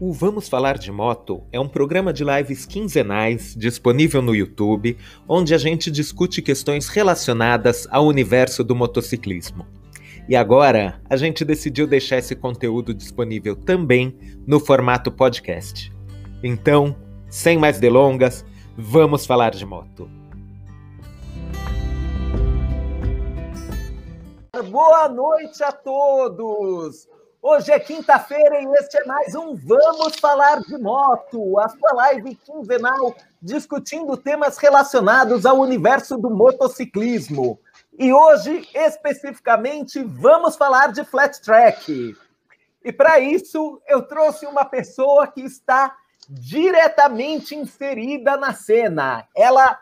O Vamos Falar de Moto é um programa de lives quinzenais disponível no YouTube, onde a gente discute questões relacionadas ao universo do motociclismo. E agora a gente decidiu deixar esse conteúdo disponível também no formato podcast. Então, sem mais delongas, vamos falar de moto. Boa noite a todos! Hoje é quinta-feira e este é mais um Vamos Falar de Moto, a sua live quinzenal discutindo temas relacionados ao universo do motociclismo. E hoje, especificamente, vamos falar de flat track. E para isso, eu trouxe uma pessoa que está diretamente inserida na cena. Ela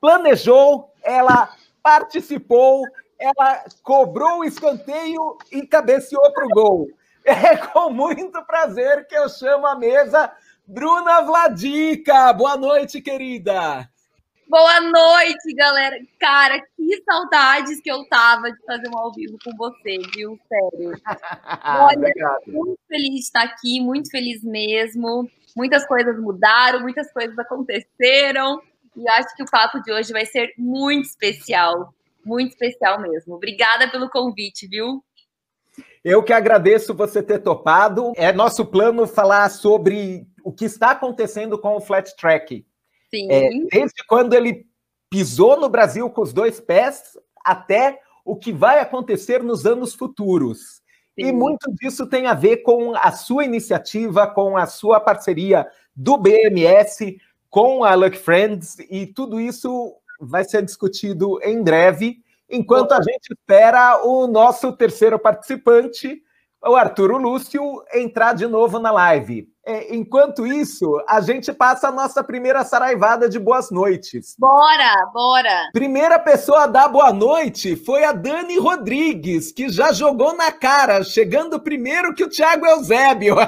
planejou, ela participou, ela cobrou o escanteio e cabeceou para o gol. É com muito prazer que eu chamo a mesa Bruna Vladica. Boa noite, querida. Boa noite, galera. Cara, que saudades que eu tava de fazer um ao vivo com você, viu? Sério. Olha, muito feliz de estar aqui, muito feliz mesmo. Muitas coisas mudaram, muitas coisas aconteceram. E acho que o papo de hoje vai ser muito especial muito especial mesmo. Obrigada pelo convite, viu? Eu que agradeço você ter topado. É nosso plano falar sobre o que está acontecendo com o flat track. Sim. É, desde quando ele pisou no Brasil com os dois pés até o que vai acontecer nos anos futuros. Sim. E muito disso tem a ver com a sua iniciativa, com a sua parceria do BMS com a Luck Friends, e tudo isso vai ser discutido em breve, enquanto a gente espera o nosso terceiro participante, o Arturo Lúcio, entrar de novo na live. É, enquanto isso, a gente passa a nossa primeira saraivada de boas noites. Bora, bora! Primeira pessoa a dar boa noite foi a Dani Rodrigues, que já jogou na cara, chegando primeiro que o Thiago Eusébio.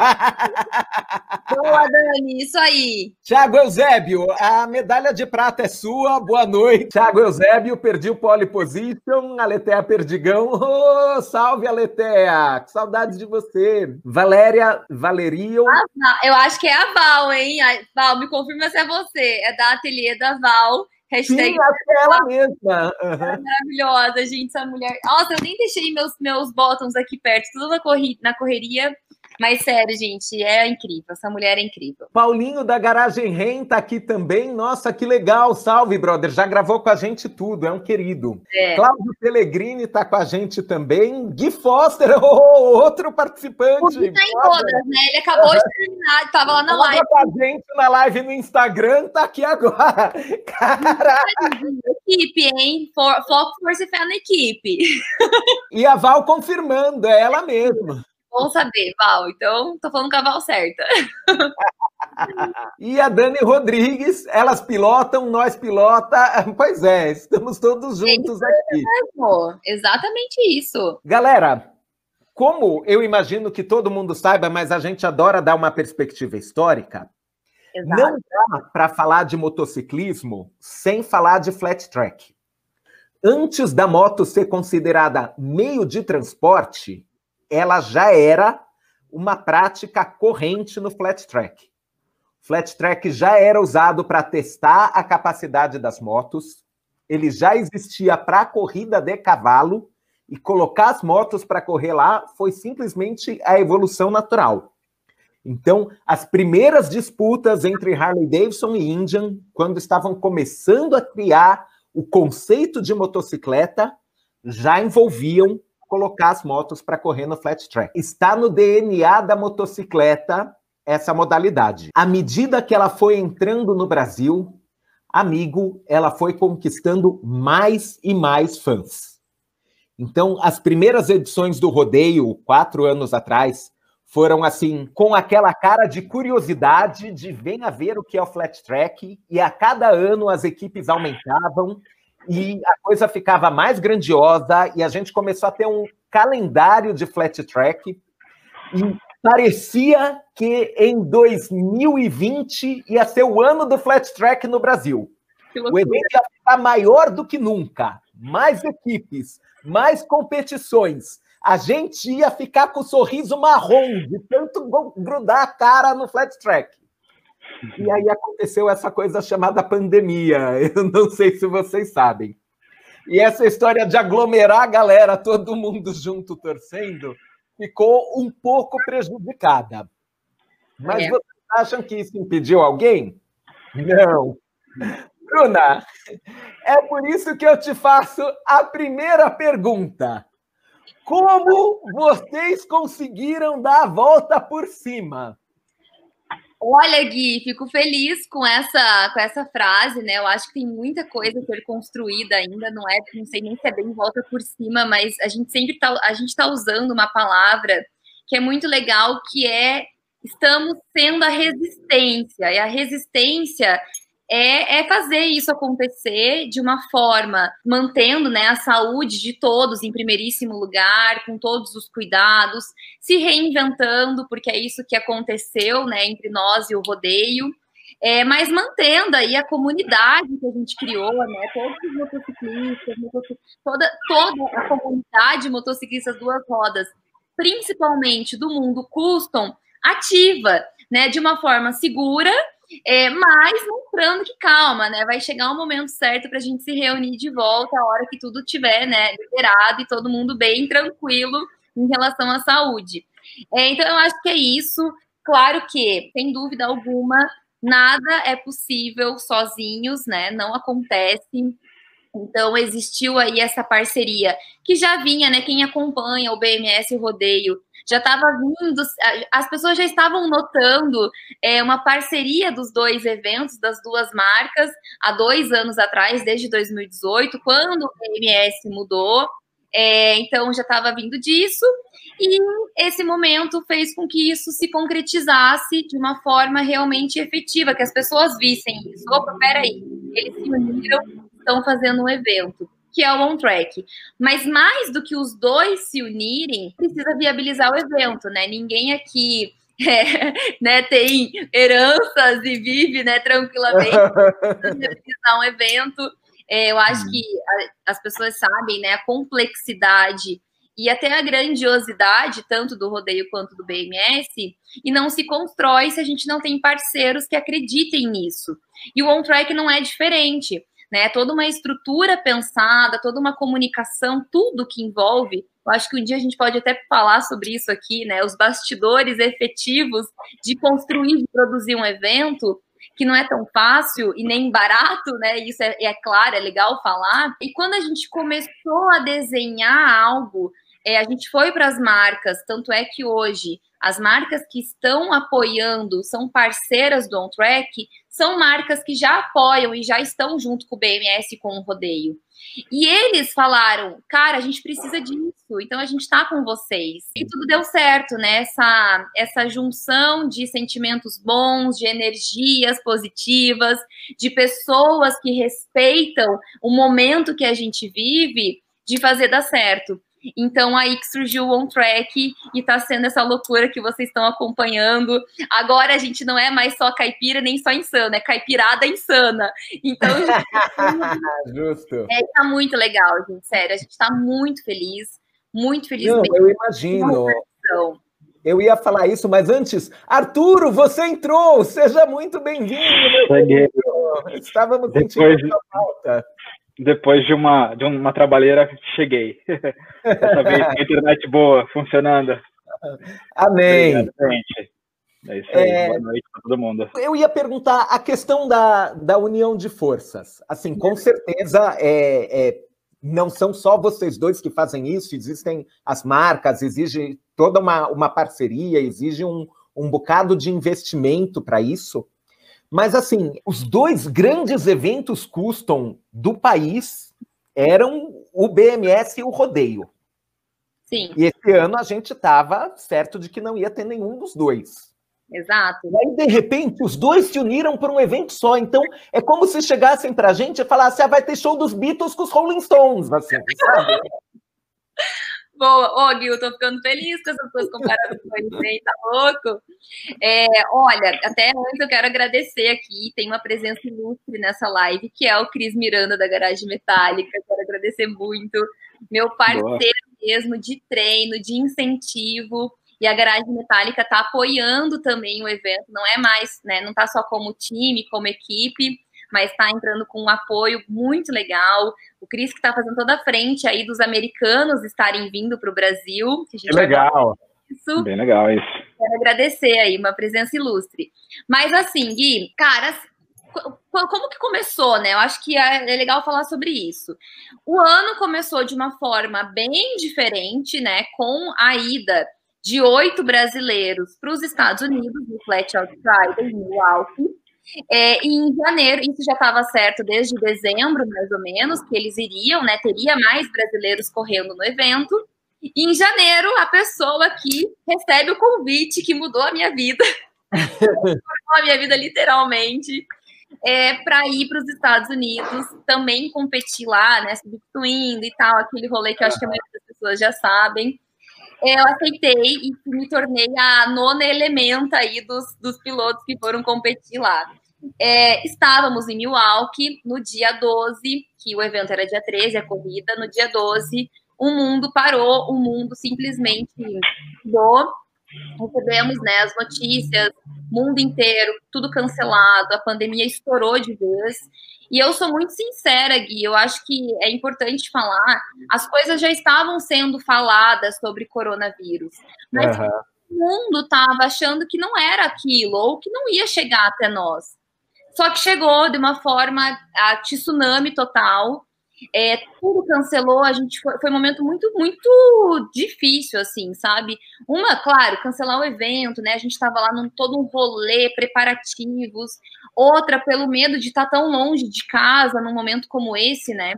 Boa, Dani, isso aí. Thiago Eusébio, a medalha de prata é sua, boa noite. Thiago Eusébio, perdi o pole position, Aletea Perdigão. Oh, salve, Aletea! Que saudades de você. Valéria Valerio. Ah, eu acho que é a Val, hein? Val, me confirma se é você. É da ateliê da Val. Hashtag Sim, acho que é ela mesma. Maravilhosa, gente, essa mulher. Nossa, eu nem deixei meus, meus bottoms aqui perto, tudo na, corri na correria. Mas sério, gente, é incrível. Essa mulher é incrível. Paulinho da Garagem Ren tá aqui também. Nossa, que legal. Salve, brother. Já gravou com a gente tudo, é um querido. É. Cláudio Pellegrini tá com a gente também. Gui Foster, oh, outro participante. O tá em todas, né? Ele acabou de terminar, tava lá na live. com a gente na live no Instagram, tá aqui agora. Caralho. Equipe, hein? Foco, força e fé na equipe. E a Val confirmando, é ela mesma. Bom saber, Val. Então, tô falando com a Val certa. e a Dani Rodrigues, elas pilotam, nós pilota. Pois é, estamos todos juntos é aqui. Mesmo. Exatamente isso. Galera, como eu imagino que todo mundo saiba, mas a gente adora dar uma perspectiva histórica, Exato. não dá para falar de motociclismo sem falar de flat track. Antes da moto ser considerada meio de transporte, ela já era uma prática corrente no flat track. Flat track já era usado para testar a capacidade das motos, ele já existia para corrida de cavalo, e colocar as motos para correr lá foi simplesmente a evolução natural. Então, as primeiras disputas entre Harley Davidson e Indian, quando estavam começando a criar o conceito de motocicleta, já envolviam colocar as motos para correr no flat track. Está no DNA da motocicleta essa modalidade. À medida que ela foi entrando no Brasil, amigo, ela foi conquistando mais e mais fãs. Então, as primeiras edições do rodeio, quatro anos atrás, foram assim, com aquela cara de curiosidade de venha ver o que é o flat track, e a cada ano as equipes aumentavam e a coisa ficava mais grandiosa e a gente começou a ter um calendário de flat track e parecia que em 2020 ia ser o ano do flat track no Brasil. O evento ia ficar maior do que nunca, mais equipes, mais competições. a gente ia ficar com o sorriso marrom, de tanto grudar a cara no flat track. E aí aconteceu essa coisa chamada pandemia. Eu não sei se vocês sabem. E essa história de aglomerar a galera, todo mundo junto torcendo, ficou um pouco prejudicada. Mas é. vocês acham que isso impediu alguém? Não. Bruna, é por isso que eu te faço a primeira pergunta. Como vocês conseguiram dar a volta por cima? Olha, Gui, fico feliz com essa, com essa frase, né? Eu acho que tem muita coisa a ser construída ainda, não é, não sei nem se é bem volta por cima, mas a gente sempre tá, a gente está usando uma palavra que é muito legal, que é estamos sendo a resistência. E a resistência é, é, fazer isso acontecer de uma forma mantendo né, a saúde de todos em primeiríssimo lugar, com todos os cuidados, se reinventando, porque é isso que aconteceu né, entre nós e o rodeio. É, mas mantendo aí a comunidade que a gente criou, né? Todos os motociclistas, toda, toda a comunidade motociclistas duas rodas, principalmente do mundo custom, ativa, né? De uma forma segura é, mas mostrando que calma, né? Vai chegar um momento certo para a gente se reunir de volta, a hora que tudo tiver, né, liberado e todo mundo bem tranquilo em relação à saúde. É, então, eu acho que é isso. Claro que, sem dúvida alguma, nada é possível sozinhos, né? Não acontece. Então, existiu aí essa parceria que já vinha, né? Quem acompanha o BMS Rodeio já estava vindo, as pessoas já estavam notando é, uma parceria dos dois eventos, das duas marcas, há dois anos atrás, desde 2018, quando o PMS mudou. É, então já estava vindo disso, e esse momento fez com que isso se concretizasse de uma forma realmente efetiva, que as pessoas vissem isso. Opa, peraí, eles se uniram, estão fazendo um evento que é o on track. Mas mais do que os dois se unirem, precisa viabilizar o evento, né? Ninguém aqui é, né, tem heranças e vive né, tranquilamente viabilizar um evento. É, eu acho que a, as pessoas sabem né, a complexidade e até a grandiosidade, tanto do rodeio quanto do BMS, e não se constrói se a gente não tem parceiros que acreditem nisso. E o on-track não é diferente né? Toda uma estrutura pensada, toda uma comunicação, tudo que envolve. Eu acho que um dia a gente pode até falar sobre isso aqui, né? Os bastidores efetivos de construir, de produzir um evento que não é tão fácil e nem barato, né? Isso é, é claro, é legal falar. E quando a gente começou a desenhar algo, é, a gente foi para as marcas, tanto é que hoje as marcas que estão apoiando, são parceiras do On Track, são marcas que já apoiam e já estão junto com o BMS com o rodeio. E eles falaram, cara, a gente precisa disso, então a gente está com vocês. E tudo deu certo, né? Essa, essa junção de sentimentos bons, de energias positivas, de pessoas que respeitam o momento que a gente vive, de fazer dar certo. Então aí que surgiu o On Track e tá sendo essa loucura que vocês estão acompanhando. Agora a gente não é mais só caipira nem só insana, é caipirada insana. Então Justo. É, tá muito legal, gente, sério, a gente tá muito feliz, muito feliz. Não, eu imagino. Eu ia falar isso, mas antes, Arturo, você entrou! Seja muito bem-vindo, meu Estávamos sentindo de... falta depois de uma, de uma trabalheira, cheguei. Dessa vez, internet boa, funcionando. Amém. Obrigado, gente. É isso aí, é... boa noite para todo mundo. Eu ia perguntar a questão da, da união de forças. Assim, com certeza, é, é, não são só vocês dois que fazem isso, existem as marcas, exige toda uma, uma parceria, exige um, um bocado de investimento para isso. Mas, assim, os dois grandes eventos custom do país eram o BMS e o Rodeio. Sim. E esse ano a gente estava certo de que não ia ter nenhum dos dois. Exato. E aí, de repente, os dois se uniram para um evento só. Então, é como se chegassem para a gente e falassem: ah, vai ter show dos Beatles com os Rolling Stones, assim, sabe? Boa, ô oh, Gil, tô ficando feliz com essas coisas comparadas com ele, tá louco? É, olha, até antes eu quero agradecer aqui, tem uma presença ilustre nessa live, que é o Cris Miranda da Garagem Metálica, quero agradecer muito, meu parceiro Boa. mesmo de treino, de incentivo. E a Garagem Metálica está apoiando também o evento, não é mais, né? Não está só como time, como equipe, mas está entrando com um apoio muito legal. O Cris que está fazendo toda a frente aí dos americanos estarem vindo para o Brasil. Que, que legal. Isso. Bem legal isso. Quero agradecer aí, uma presença ilustre. Mas assim, Gui, cara, como que começou, né? Eu acho que é, é legal falar sobre isso. O ano começou de uma forma bem diferente, né? Com a ida de oito brasileiros para os Estados Unidos, no Flat Out Friday, no Alto. É, e em janeiro, isso já estava certo desde dezembro, mais ou menos, que eles iriam, né? Teria mais brasileiros correndo no evento. E em janeiro, a pessoa que recebe o convite que mudou a minha vida, mudou a minha vida literalmente, é, para ir para os Estados Unidos, também competir lá, né? Substituindo e tal, aquele rolê que eu acho que a maioria das pessoas já sabem. É, eu aceitei e me tornei a nona elementa aí dos, dos pilotos que foram competir lá. É, estávamos em Milwaukee no dia 12, que o evento era dia 13, a corrida, no dia 12, o mundo parou, o mundo simplesmente mudou. Recebemos né, as notícias, mundo inteiro, tudo cancelado, a pandemia estourou de vez. E eu sou muito sincera, Gui, eu acho que é importante falar, as coisas já estavam sendo faladas sobre coronavírus, mas uhum. o mundo estava achando que não era aquilo, ou que não ia chegar até nós. Só que chegou de uma forma a tsunami total, é, tudo cancelou, a gente foi, foi um momento muito, muito difícil, assim, sabe? Uma, claro, cancelar o evento, né? A gente estava lá num todo um rolê, preparativos. Outra, pelo medo de estar tão longe de casa num momento como esse, né?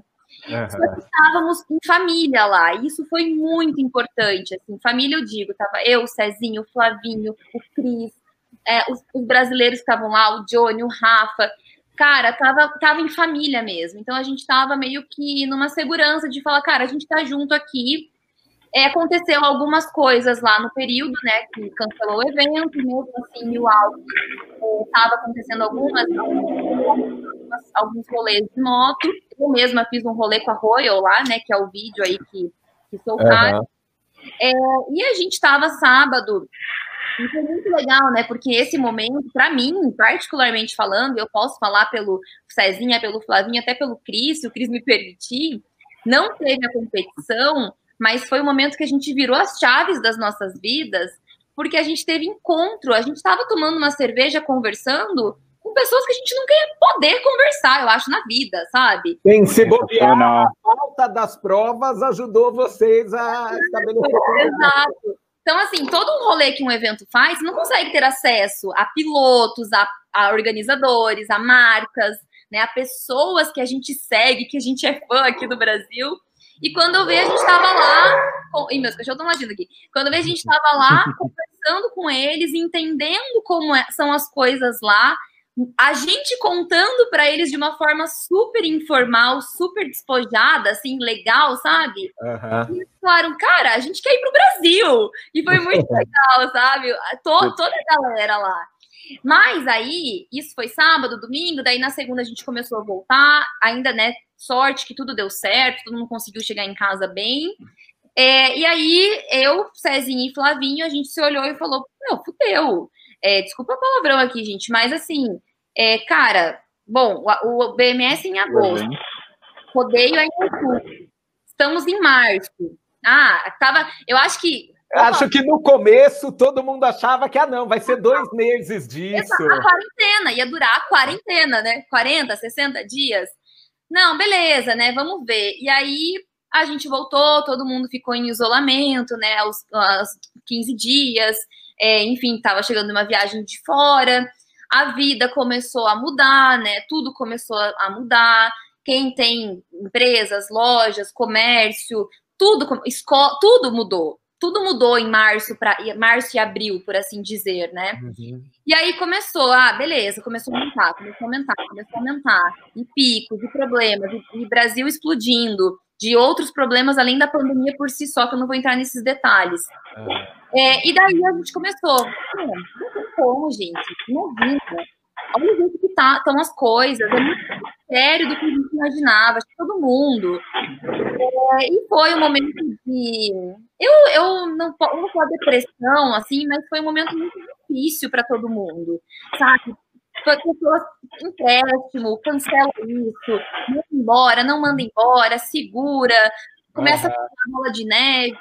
Uhum. estávamos em família lá, e isso foi muito importante. Assim, família, eu digo, tava eu, o Cezinho, o Flavinho, o Cris, é, os, os brasileiros que estavam lá, o Johnny, o Rafa cara, tava, tava em família mesmo. Então a gente tava meio que numa segurança de falar, cara, a gente tá junto aqui. É, aconteceu algumas coisas lá no período, né, que cancelou o evento, mesmo assim, o alto estava acontecendo algumas, algumas, alguns rolês de moto. Eu mesma fiz um rolê com a Royal lá, né, que é o vídeo aí que, que soltaram. Uhum. É, e a gente estava sábado e foi muito legal, né? Porque esse momento, para mim, particularmente falando, eu posso falar pelo Cezinha, pelo Flavinho, até pelo Cris, se o Cris me permitir, não teve a competição, mas foi o momento que a gente virou as chaves das nossas vidas, porque a gente teve encontro, a gente estava tomando uma cerveja, conversando com pessoas que a gente nunca ia poder conversar, eu acho, na vida, sabe? Tem se bobear, a falta das provas ajudou vocês a estabelecer. Exato. Então, assim, todo um rolê que um evento faz, não consegue ter acesso a pilotos, a, a organizadores, a marcas, né, a pessoas que a gente segue, que a gente é fã aqui do Brasil. E quando eu vi, a gente estava lá. Com... Ih, meus cachorros estão latindo aqui. Quando eu vi, a gente estava lá conversando com eles, entendendo como é, são as coisas lá, a gente contando para eles de uma forma super informal, super despojada, assim, legal, sabe? Uhum. E eles falaram, cara, a gente quer ir pro Brasil. E foi muito legal, sabe? Tô, toda a galera lá. Mas aí, isso foi sábado, domingo, daí na segunda a gente começou a voltar, ainda, né, sorte que tudo deu certo, todo mundo conseguiu chegar em casa bem. É, e aí, eu, Cezinha e Flavinho, a gente se olhou e falou, meu, fudeu. É, desculpa o palavrão aqui, gente, mas assim, é, cara, bom, o, BMS em agosto, rodeio é em outubro, estamos em março. Ah, tava, eu acho que Acho que no começo todo mundo achava que, ah, não, vai ser dois meses disso. A quarentena, ia durar a quarentena, né? 40, 60 dias. Não, beleza, né? Vamos ver. E aí a gente voltou, todo mundo ficou em isolamento, né? Os, os 15 dias, é, enfim, estava chegando uma viagem de fora a vida começou a mudar, né? Tudo começou a mudar. Quem tem empresas, lojas, comércio, tudo, escola, tudo mudou. Tudo mudou em março para março e abril, por assim dizer, né? Uhum. E aí começou, ah, beleza, começou a aumentar, começou a aumentar, começou a aumentar, e picos, e problemas, e, e Brasil explodindo, de outros problemas além da pandemia por si só, que eu não vou entrar nesses detalhes. Uhum. É, e daí a gente começou, não tem como, gente, não vida. Olha o jeito que tá, estão as coisas, é muito sério do que a gente imaginava, todo mundo. É, e foi um momento de. Eu, eu não, não vou falar depressão, assim, mas foi um momento muito difícil para todo mundo, sabe? pessoas empréstimo, cancela isso, manda embora, não manda embora, segura, começa uhum. a a bola de neve.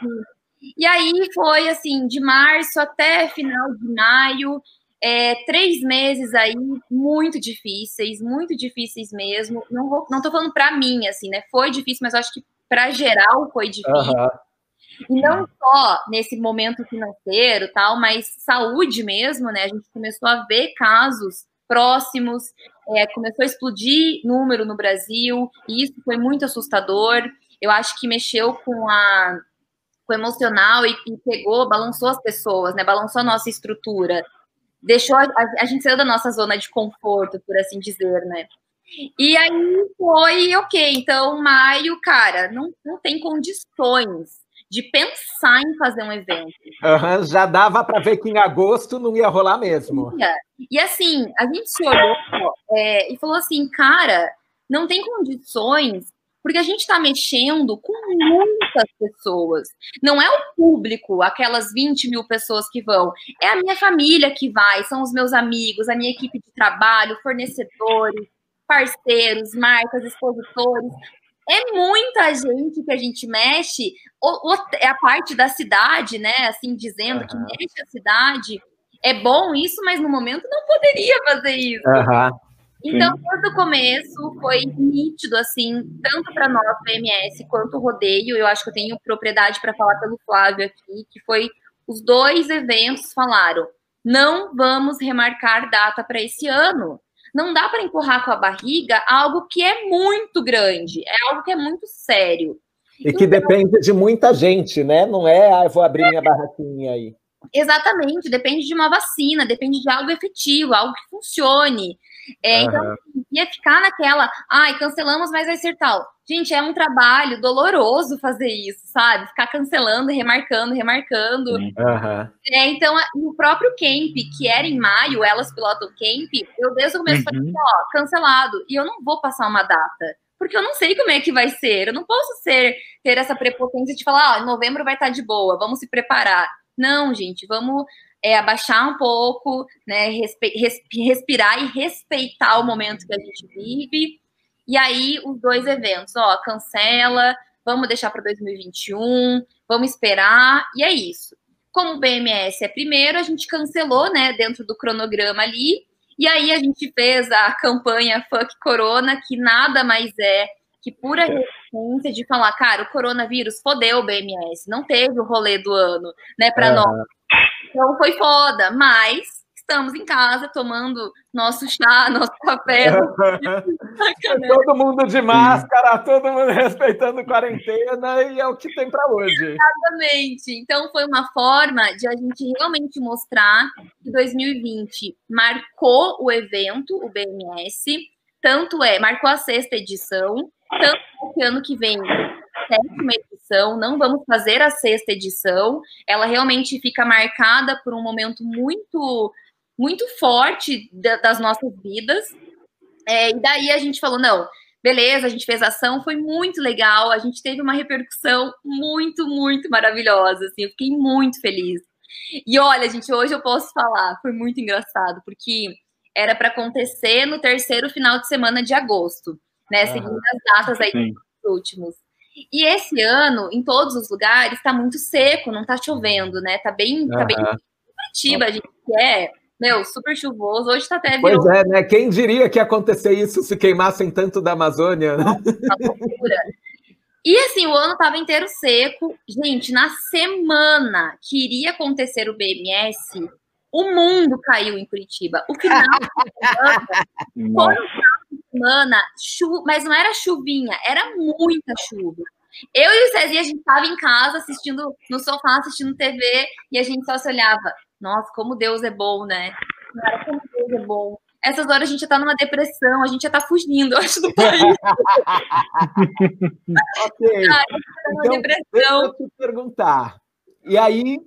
E aí foi assim, de março até final de maio, é, três meses aí muito difíceis, muito difíceis mesmo. Não vou, não tô falando para mim assim, né? Foi difícil, mas acho que para geral foi difícil. Uhum. E não só nesse momento financeiro, tal, mas saúde mesmo, né? A gente começou a ver casos próximos, é, começou a explodir número no Brasil, e isso foi muito assustador. Eu acho que mexeu com a com o emocional e, e pegou, balançou as pessoas, né? Balançou a nossa estrutura, deixou a, a, gente saiu da nossa zona de conforto, por assim dizer, né? E aí foi ok. Então, maio, cara, não, não tem condições de pensar em fazer um evento. Uhum, já dava para ver que em agosto não ia rolar mesmo. E assim, a gente se olhou é, e falou assim, cara, não tem condições, porque a gente está mexendo com muitas pessoas. Não é o público, aquelas 20 mil pessoas que vão, é a minha família que vai, são os meus amigos, a minha equipe de trabalho, fornecedores, parceiros, marcas, expositores é muita gente que a gente mexe, ou, ou, é a parte da cidade, né? Assim, dizendo uhum. que mexe a cidade. É bom isso, mas no momento não poderia fazer isso. Uhum. Então, desde o começo foi nítido, assim, tanto para nós, PMS, quanto o rodeio. Eu acho que eu tenho propriedade para falar pelo Flávio aqui, que foi os dois eventos falaram: não vamos remarcar data para esse ano não dá para empurrar com a barriga algo que é muito grande, é algo que é muito sério. E que então, depende de muita gente, né? Não é, ah, eu vou abrir minha barraquinha aí. Exatamente, depende de uma vacina, depende de algo efetivo, algo que funcione. É, uhum. Então, ia ficar naquela, ai, cancelamos, mas vai ser tal. Gente, é um trabalho doloroso fazer isso, sabe? Ficar cancelando, remarcando, remarcando. Uhum. É, então, o próprio camp, que era em maio, elas pilotam camp, eu desde o começo uhum. falei, ó, cancelado. E eu não vou passar uma data. Porque eu não sei como é que vai ser. Eu não posso ser ter essa prepotência de falar, ó, novembro vai estar de boa, vamos se preparar. Não, gente, vamos é, abaixar um pouco, né, respirar e respeitar o momento que a gente vive. E aí, os dois eventos, ó, cancela, vamos deixar para 2021, vamos esperar, e é isso. Como o BMS é primeiro, a gente cancelou, né, dentro do cronograma ali, e aí a gente fez a campanha Fuck Corona, que nada mais é que pura resistência de falar, cara, o coronavírus fodeu o BMS, não teve o rolê do ano, né, para nós. Então foi foda, mas estamos em casa tomando nosso chá, nosso café. todo mundo de máscara, todo mundo respeitando quarentena e é o que tem para hoje. Exatamente. Então foi uma forma de a gente realmente mostrar que 2020 marcou o evento, o BMS, tanto é, marcou a sexta edição, tanto que ano que vem sétima edição, não vamos fazer a sexta edição. Ela realmente fica marcada por um momento muito, muito forte das nossas vidas. É, e daí a gente falou: não, beleza, a gente fez ação, foi muito legal, a gente teve uma repercussão muito, muito maravilhosa. Assim, eu fiquei muito feliz. E olha, gente, hoje eu posso falar, foi muito engraçado, porque era para acontecer no terceiro final de semana de agosto, né? Seguindo as datas aí dos últimos. E esse ano, em todos os lugares, está muito seco, não está chovendo, né? Tá bem, uhum. tá bem Curitiba, a gente quer, meu, super chuvoso. Hoje está até. Pois é, né? Quem diria que ia acontecer isso se queimassem tanto da Amazônia? Né? E assim, o ano estava inteiro seco. Gente, na semana que iria acontecer o BMS, o mundo caiu em Curitiba. O final da semana, foi semana, chuva, mas não era chuvinha, era muita chuva. Eu e o Cezinha, a gente estava em casa assistindo, no sofá, assistindo TV, e a gente só se olhava. Nossa, como Deus é bom, né? Cara, como Deus é bom. Essas horas a gente já tá numa depressão, a gente já tá fugindo, eu acho, do país. ok. Ah, tá então, depressão. Eu te perguntar. E aí,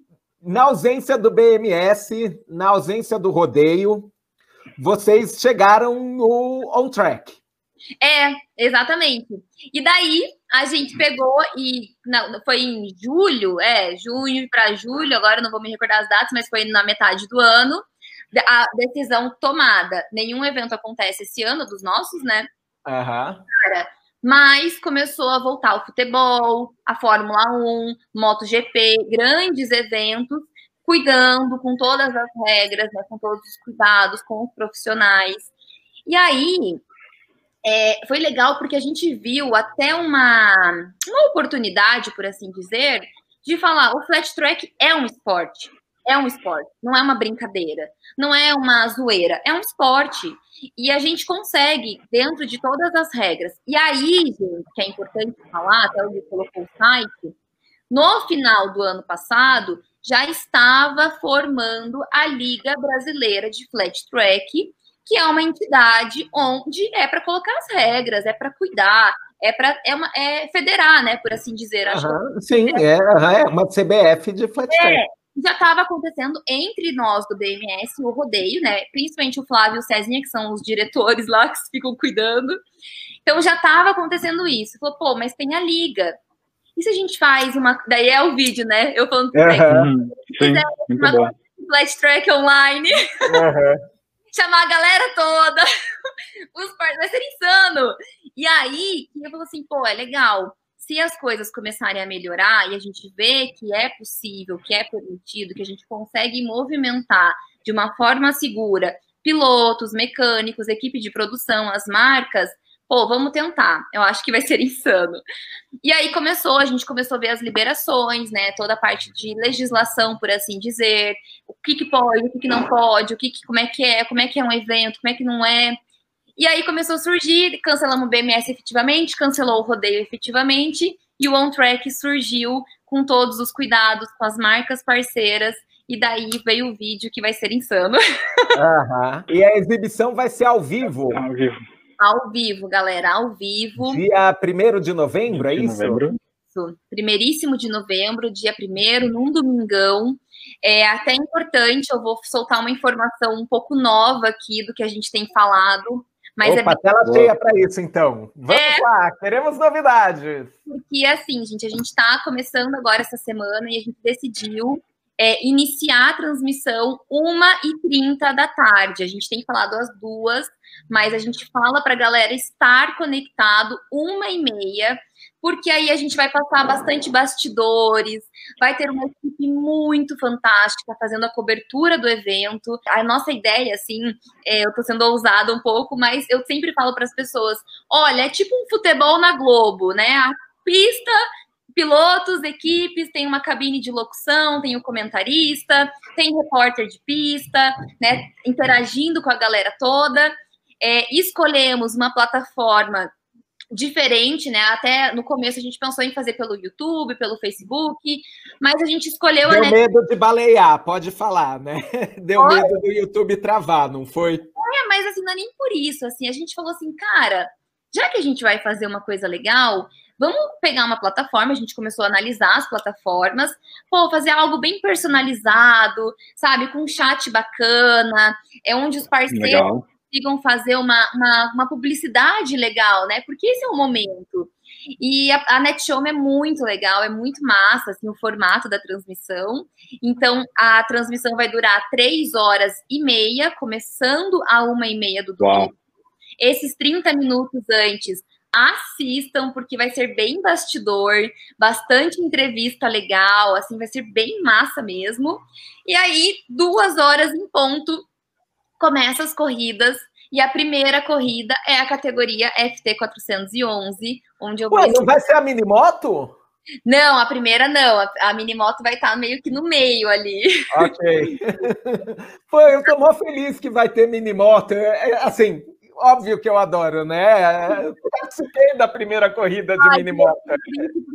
na ausência do BMS, na ausência do rodeio, vocês chegaram no on track. É, exatamente. E daí a gente pegou e não, foi em julho, é, junho para julho, agora não vou me recordar as datas, mas foi na metade do ano. A decisão tomada. Nenhum evento acontece esse ano dos nossos, né? Uhum. mas começou a voltar o futebol, a Fórmula 1, MotoGP, grandes eventos, cuidando com todas as regras, né, com todos os cuidados, com os profissionais. E aí, é, foi legal porque a gente viu até uma, uma oportunidade, por assim dizer, de falar: o flat track é um esporte. É um esporte, não é uma brincadeira, não é uma zoeira, é um esporte. E a gente consegue, dentro de todas as regras. E aí, gente, que é importante falar, até o colocou o site, no final do ano passado, já estava formando a Liga Brasileira de Flat Track, que é uma entidade onde é para colocar as regras, é para cuidar, é para é, uma, é federar, né, por assim dizer. Uhum, sim, é, é, uma CBF de flat track. É, já estava acontecendo entre nós do BMS o rodeio, né? Principalmente o Flávio e o Cezinha, que são os diretores lá que ficam cuidando. Então já estava acontecendo isso. Falou, pô, mas tem a liga. E se a gente faz uma. Daí é o vídeo, né? Eu falando uhum, sim, uma flat track online. Uhum chamar a galera toda, os vai ser insano. E aí, eu falo assim, pô, é legal. Se as coisas começarem a melhorar e a gente vê que é possível, que é permitido, que a gente consegue movimentar de uma forma segura pilotos, mecânicos, equipe de produção, as marcas, pô, vamos tentar. Eu acho que vai ser insano. E aí começou, a gente começou a ver as liberações, né? Toda a parte de legislação, por assim dizer, o que, que pode, o que, que não pode, o que, que como é que é, como é que é um evento, como é que não é. E aí começou a surgir, cancelamos o BMS efetivamente, cancelou o rodeio efetivamente, e o On Track surgiu com todos os cuidados, com as marcas parceiras, e daí veio o vídeo que vai ser insano. Uhum. E a exibição vai ser ao vivo. Ao vivo. Ao vivo, galera, ao vivo. Dia 1 de novembro, é isso? Novembro. Isso, primeiríssimo de novembro, dia 1 num domingão. É até importante, eu vou soltar uma informação um pouco nova aqui do que a gente tem falado. Mas Opa, é bem... tela cheia para isso, então. Vamos é... lá, queremos novidades. Porque, assim, gente, a gente está começando agora essa semana e a gente decidiu é, iniciar a transmissão 1h30 da tarde. A gente tem falado às duas, mas a gente fala para a galera estar conectado uma e meia, porque aí a gente vai passar bastante bastidores, vai ter uma equipe muito fantástica fazendo a cobertura do evento. A nossa ideia, assim, é, eu estou sendo ousada um pouco, mas eu sempre falo para as pessoas: olha, é tipo um futebol na Globo, né? A pista pilotos, equipes, tem uma cabine de locução, tem o comentarista, tem repórter de pista, né, interagindo com a galera toda. É, escolhemos uma plataforma diferente, né? Até no começo a gente pensou em fazer pelo YouTube, pelo Facebook, mas a gente escolheu. Deu né? medo de balear, pode falar, né? Deu Olha. medo do YouTube travar, não foi? É, mas assim, não é nem por isso. Assim, a gente falou assim, cara, já que a gente vai fazer uma coisa legal, Vamos pegar uma plataforma, a gente começou a analisar as plataformas, pô, fazer algo bem personalizado, sabe, com um chat bacana, é onde os parceiros legal. consigam fazer uma, uma, uma, publicidade legal, né? Porque esse é o momento. E a, a NetShow é muito legal, é muito massa, assim, o formato da transmissão. Então, a transmissão vai durar três horas e meia, começando a uma e meia do domingo. Esses 30 minutos antes assistam, porque vai ser bem bastidor, bastante entrevista legal, assim, vai ser bem massa mesmo. E aí, duas horas em ponto, começa as corridas. E a primeira corrida é a categoria FT411, onde eu. Ué, não vai ser a minimoto? Não, a primeira não. A, a minimoto vai estar meio que no meio ali. Ok. Pô, eu tô mó feliz que vai ter minimoto. É, é, assim, óbvio que eu adoro, né? Eu participei da primeira corrida de mini moto.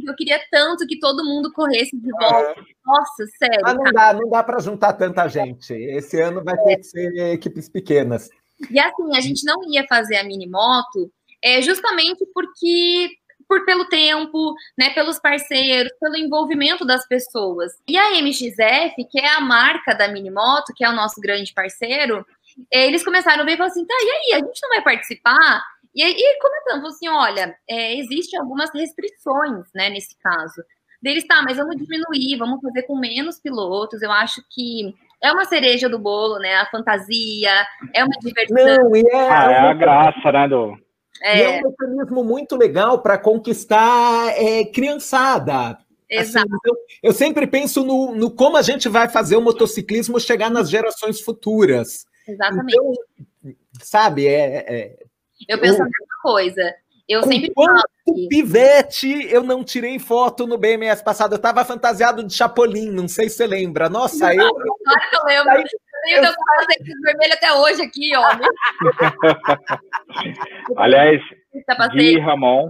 Eu queria tanto que todo mundo corresse de volta. Nossa, sério. Mas não dá, não dá para juntar tanta gente. Esse ano vai ter que ser equipes pequenas. E assim, a gente não ia fazer a mini moto é, justamente porque por pelo tempo, né, pelos parceiros, pelo envolvimento das pessoas. E a MXF, que é a marca da Minimoto, que é o nosso grande parceiro, eles começaram a ver e falaram assim: tá, e aí, a gente não vai participar? E aí comentando, assim, olha, é, existem algumas restrições, né, nesse caso. Deles, tá, mas vamos diminuir, vamos fazer com menos pilotos. Eu acho que é uma cereja do bolo, né? A fantasia, é uma diversão. Não, e é, ah, é a graça, né, do... É, é um mecanismo muito legal para conquistar é, criançada. Assim, Exato. Assim, então, eu sempre penso no, no, como a gente vai fazer o motociclismo chegar nas gerações futuras. Exatamente. Então, sabe, é, é eu penso a mesma coisa. Eu sempre falo que... pivete, eu não tirei foto no BMS passado. Eu tava fantasiado de Chapolin, não sei se você lembra. Nossa, eu. Claro que eu lembro. Aí, eu tenho eu... vermelho até hoje aqui, ó. Aliás, Gui Ramon.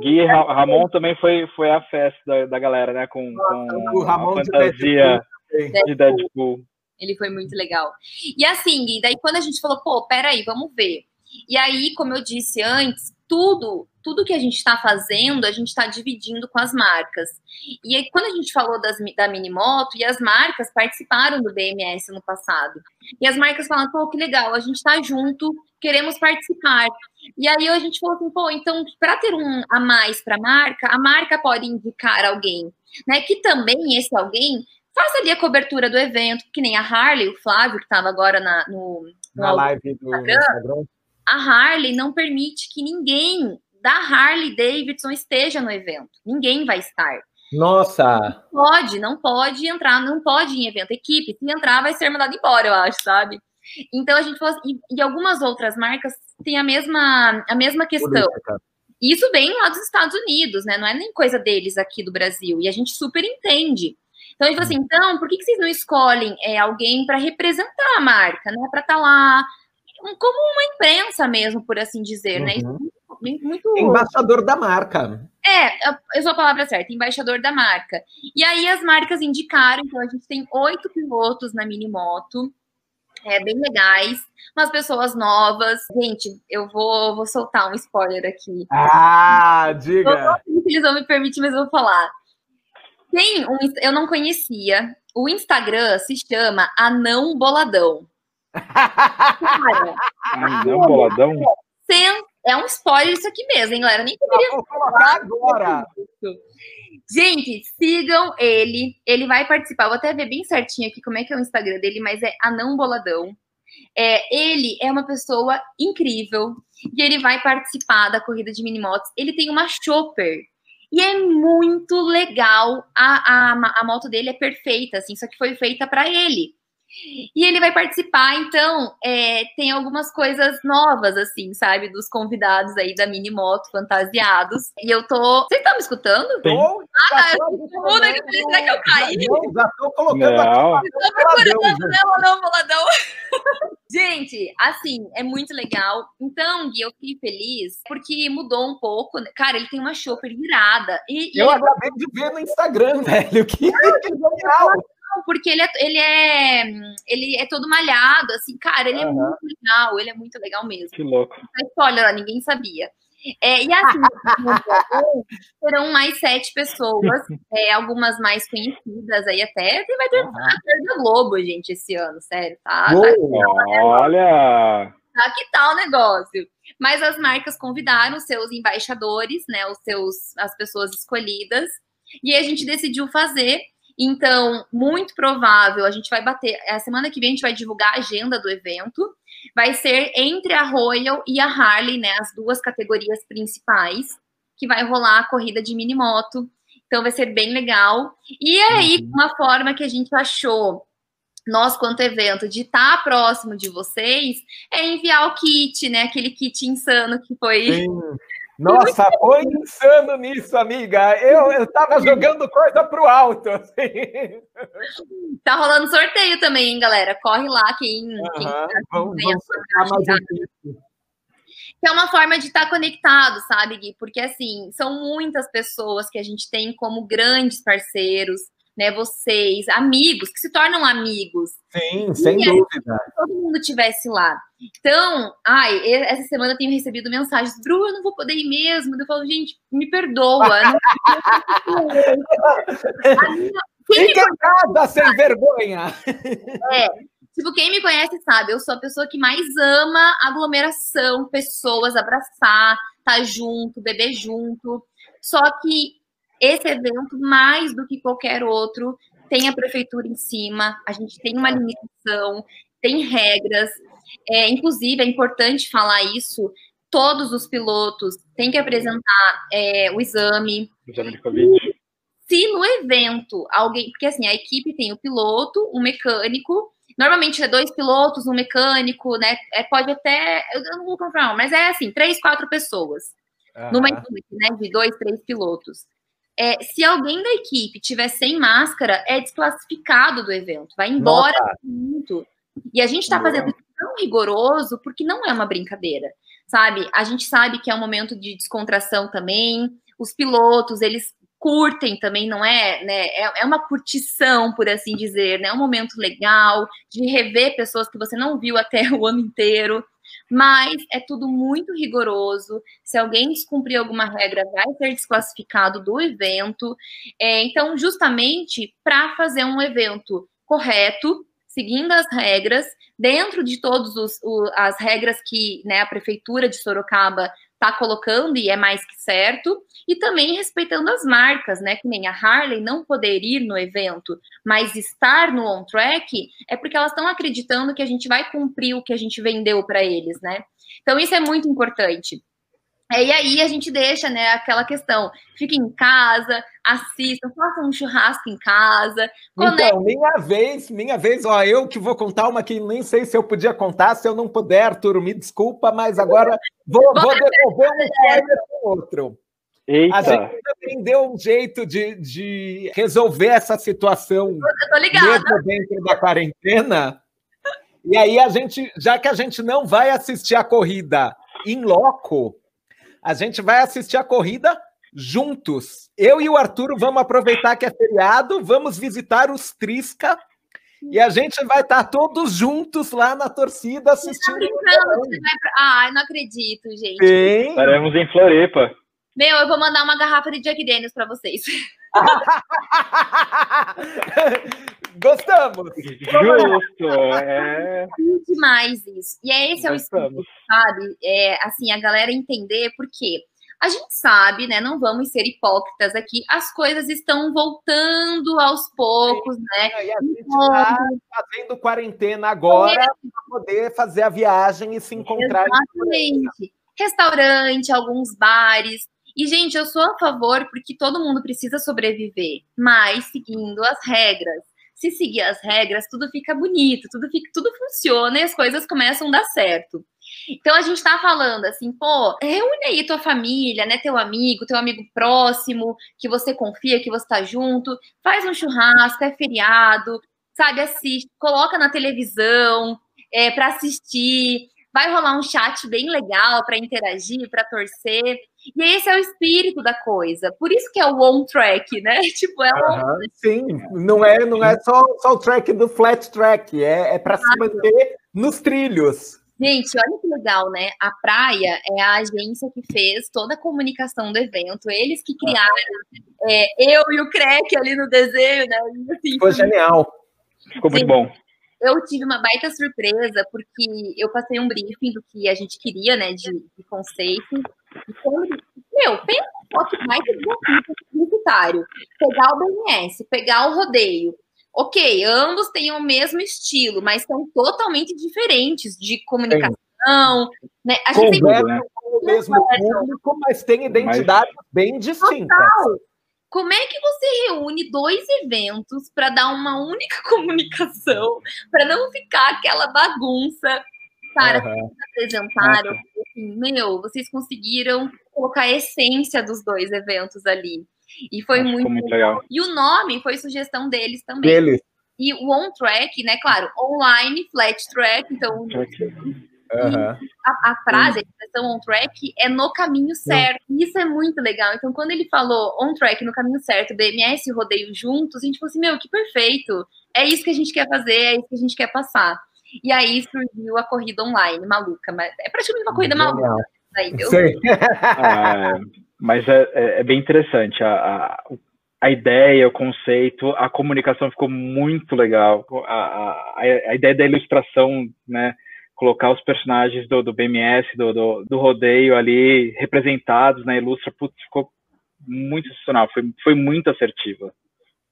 Gui Ramon também foi, foi a festa da, da galera, né? Com, com o Ramon a fantasia de Deadpool. de Deadpool. Ele foi muito legal. E assim, Gui, daí quando a gente falou, pô, peraí, vamos ver. E aí, como eu disse antes, tudo, tudo que a gente está fazendo, a gente está dividindo com as marcas. E aí, quando a gente falou das, da Minimoto, e as marcas participaram do BMS no passado. E as marcas falam, pô, que legal, a gente está junto, queremos participar. E aí a gente falou assim, pô, então, para ter um a mais para a marca, a marca pode indicar alguém, né? Que também esse alguém faça ali a cobertura do evento, que nem a Harley, o Flávio, que estava agora na, no, no na live do Instagram, Instagram a Harley não permite que ninguém da Harley Davidson esteja no evento. Ninguém vai estar. Nossa! Não pode, não pode entrar, não pode em evento. Equipe, se entrar, vai ser mandado embora, eu acho, sabe? Então a gente falou assim, e, algumas outras marcas têm a mesma, a mesma questão. Isso vem lá dos Estados Unidos, né? Não é nem coisa deles aqui do Brasil. E a gente super entende. Então, gente falou assim, então, por que, que vocês não escolhem é, alguém para representar a marca, né? Para estar tá lá como uma imprensa mesmo, por assim dizer, né? uhum. né? Muito... Embaixador da marca. É, eu sou a palavra certa, embaixador da marca. E aí as marcas indicaram, então a gente tem oito pilotos na Minimoto, é, bem legais, umas pessoas novas. Gente, eu vou, vou soltar um spoiler aqui. Ah, diga! Eu não sei se eles vão me permitir, mas eu vou falar. Tem um, eu não conhecia. O Instagram se chama Anão Boladão. Cara, Anão boladão? É um spoiler isso aqui mesmo, hein, galera? Nem poderia vou colocar agora. Gente, sigam ele. Ele vai participar. Vou até ver bem certinho aqui como é que é o Instagram dele, mas é Anão Boladão. É, ele é uma pessoa incrível e ele vai participar da corrida de minimotos. Ele tem uma chopper e é muito legal. A, a, a moto dele é perfeita, assim, só que foi feita para ele. E ele vai participar, então é, tem algumas coisas novas, assim, sabe? Dos convidados aí da Mini Moto fantasiados. E eu tô. Vocês estão me escutando? Tô. Ah, tá, eu muda que será que eu caí? Não, já tô colocando não. aqui. Tô procurando, não, não, boladão. Gente, assim, é muito legal. Então, Gui, eu fiquei feliz porque mudou um pouco. Né? Cara, ele tem uma shopper virada. E, eu e acabei de ver no Instagram, velho. Que legal porque ele é, ele é ele é todo malhado, assim, cara, ele uhum. é muito legal, ele é muito legal mesmo. Que louco. Spoiler, ninguém sabia. É, e assim, serão mais sete pessoas, é, algumas mais conhecidas aí até. Vai ter uhum. a da Globo, gente, esse ano, sério, tá? tá olha! Tá que tal o negócio? Mas as marcas convidaram seus embaixadores, né? Os seus, as pessoas escolhidas, e a gente decidiu fazer então, muito provável, a gente vai bater. A semana que vem a gente vai divulgar a agenda do evento. Vai ser entre a Royal e a Harley, né? As duas categorias principais, que vai rolar a corrida de mini moto. Então vai ser bem legal. E aí, uhum. uma forma que a gente achou nós, quanto evento, de estar tá próximo de vocês, é enviar o kit, né? Aquele kit insano que foi Sim. Nossa, foi insano nisso, amiga. Eu, eu tava jogando coisa pro alto. Assim. Tá rolando sorteio também, hein, galera? Corre lá quem. quem tá vamos, vamos mais que é uma forma de estar tá conectado, sabe, Gui? Porque, assim, são muitas pessoas que a gente tem como grandes parceiros, né, vocês, amigos, que se tornam amigos. Sim, sem dúvida. Se todo mundo tivesse lá. Então, ai, essa semana eu tenho recebido mensagens, Bru, eu não vou poder ir mesmo. Eu falo, gente, me perdoa. Fica em casa, sem vergonha. É, Tipo, quem me conhece sabe, eu sou a pessoa que mais ama aglomeração, pessoas, abraçar, estar tá junto, beber junto. Só que esse evento, mais do que qualquer outro, tem a prefeitura em cima, a gente tem uma limitação, tem regras. É, inclusive, é importante falar isso. Todos os pilotos têm que apresentar é, o exame. Exame de Covid. Se no evento alguém. Porque assim, a equipe tem o piloto, um mecânico. Normalmente é dois pilotos, um mecânico, né? É, pode até. Eu não vou confirmar, mas é assim, três, quatro pessoas. Uhum. Numa equipe, né? De dois, três pilotos. É, se alguém da equipe tiver sem máscara, é desclassificado do evento, vai embora muito. E a gente está fazendo isso tão rigoroso porque não é uma brincadeira, sabe? A gente sabe que é um momento de descontração também. Os pilotos, eles curtem também, não é, né? É, é uma curtição, por assim dizer, né? É um momento legal de rever pessoas que você não viu até o ano inteiro mas é tudo muito rigoroso. Se alguém descumprir alguma regra, vai ser desclassificado do evento. É, então, justamente para fazer um evento correto, seguindo as regras, dentro de todas as regras que né, a prefeitura de Sorocaba está colocando e é mais que certo, e também respeitando as marcas, né? Que nem a Harley não poder ir no evento, mas estar no on track é porque elas estão acreditando que a gente vai cumprir o que a gente vendeu para eles, né? Então isso é muito importante. É, e aí a gente deixa, né, aquela questão, fica em casa, assistam, façam um churrasco em casa. Então, minha vez, minha vez, ó, eu que vou contar uma que nem sei se eu podia contar, se eu não puder, Arthur, me desculpa, mas agora vou, vou devolver um spoiler com outro. Eita. A gente também deu um jeito de, de resolver essa situação eu tô ligada. dentro da quarentena. E aí a gente, já que a gente não vai assistir a corrida em loco, a gente vai assistir a corrida juntos. Eu e o Arturo vamos aproveitar que é feriado, vamos visitar os Trisca e a gente vai estar todos juntos lá na torcida assistindo. Tá ah, não acredito, gente. Sim. Estaremos em Floripa. Meu, eu vou mandar uma garrafa de Jack Daniels para vocês. Gostamos! Justo! É demais isso. E é esse é o espírito, sabe? É, assim, a galera entender porque a gente sabe, né? Não vamos ser hipócritas aqui, as coisas estão voltando aos poucos, Sim, né? E a gente está fazendo quarentena agora é. para poder fazer a viagem e se encontrar. Exatamente. Restaurante, alguns bares. E, gente, eu sou a favor porque todo mundo precisa sobreviver, mas seguindo as regras se seguir as regras, tudo fica bonito, tudo, fica, tudo funciona e as coisas começam a dar certo. Então a gente tá falando assim, pô, reúne aí tua família, né, teu amigo, teu amigo próximo, que você confia, que você tá junto, faz um churrasco, é feriado, sabe, assiste, coloca na televisão é, para assistir, vai rolar um chat bem legal para interagir, para torcer. E esse é o espírito da coisa. Por isso que é o on track, né? Tipo, é um... Sim, não é, não é só, só o track do flat track, é, é para se manter nos trilhos. Gente, olha que legal, né? A Praia é a agência que fez toda a comunicação do evento. Eles que criaram. É, eu e o Crack ali no desenho, né? Assim, Ficou genial. Ficou muito bom eu tive uma baita surpresa, porque eu passei um briefing do que a gente queria, né, de, de conceito. E quando, meu, pensa só que mais desafio publicitário. Pegar o BNS, pegar o rodeio. Ok, ambos têm o mesmo estilo, mas são totalmente diferentes de comunicação. Né? A gente Conversa sempre... com o mesmo público, mas tem identidades mas... bem distintas. Total. Como é que você reúne dois eventos para dar uma única comunicação, para não ficar aquela bagunça? Cara, uhum. vocês apresentaram, assim, meu, vocês conseguiram colocar a essência dos dois eventos ali. E foi muito, muito legal. E o nome foi sugestão deles também. Deles. E o on track, né? Claro, online, flat track, então Uhum. A, a, frase, a expressão on track é no caminho certo. Uhum. Isso é muito legal. Então, quando ele falou on track, no caminho certo, BMS e rodeio juntos, a gente falou assim: meu, que perfeito! É isso que a gente quer fazer, é isso que a gente quer passar. E aí surgiu a corrida online, maluca. Mas é praticamente uma corrida Genial. maluca. Aí, ah, mas é, é, é, bem interessante. A, a, a ideia, o conceito, a comunicação ficou muito legal. A, a, a ideia da ilustração, né? Colocar os personagens do, do BMS, do, do, do, rodeio ali representados na Ilustra, putz, ficou muito sensacional, foi, foi muito assertiva.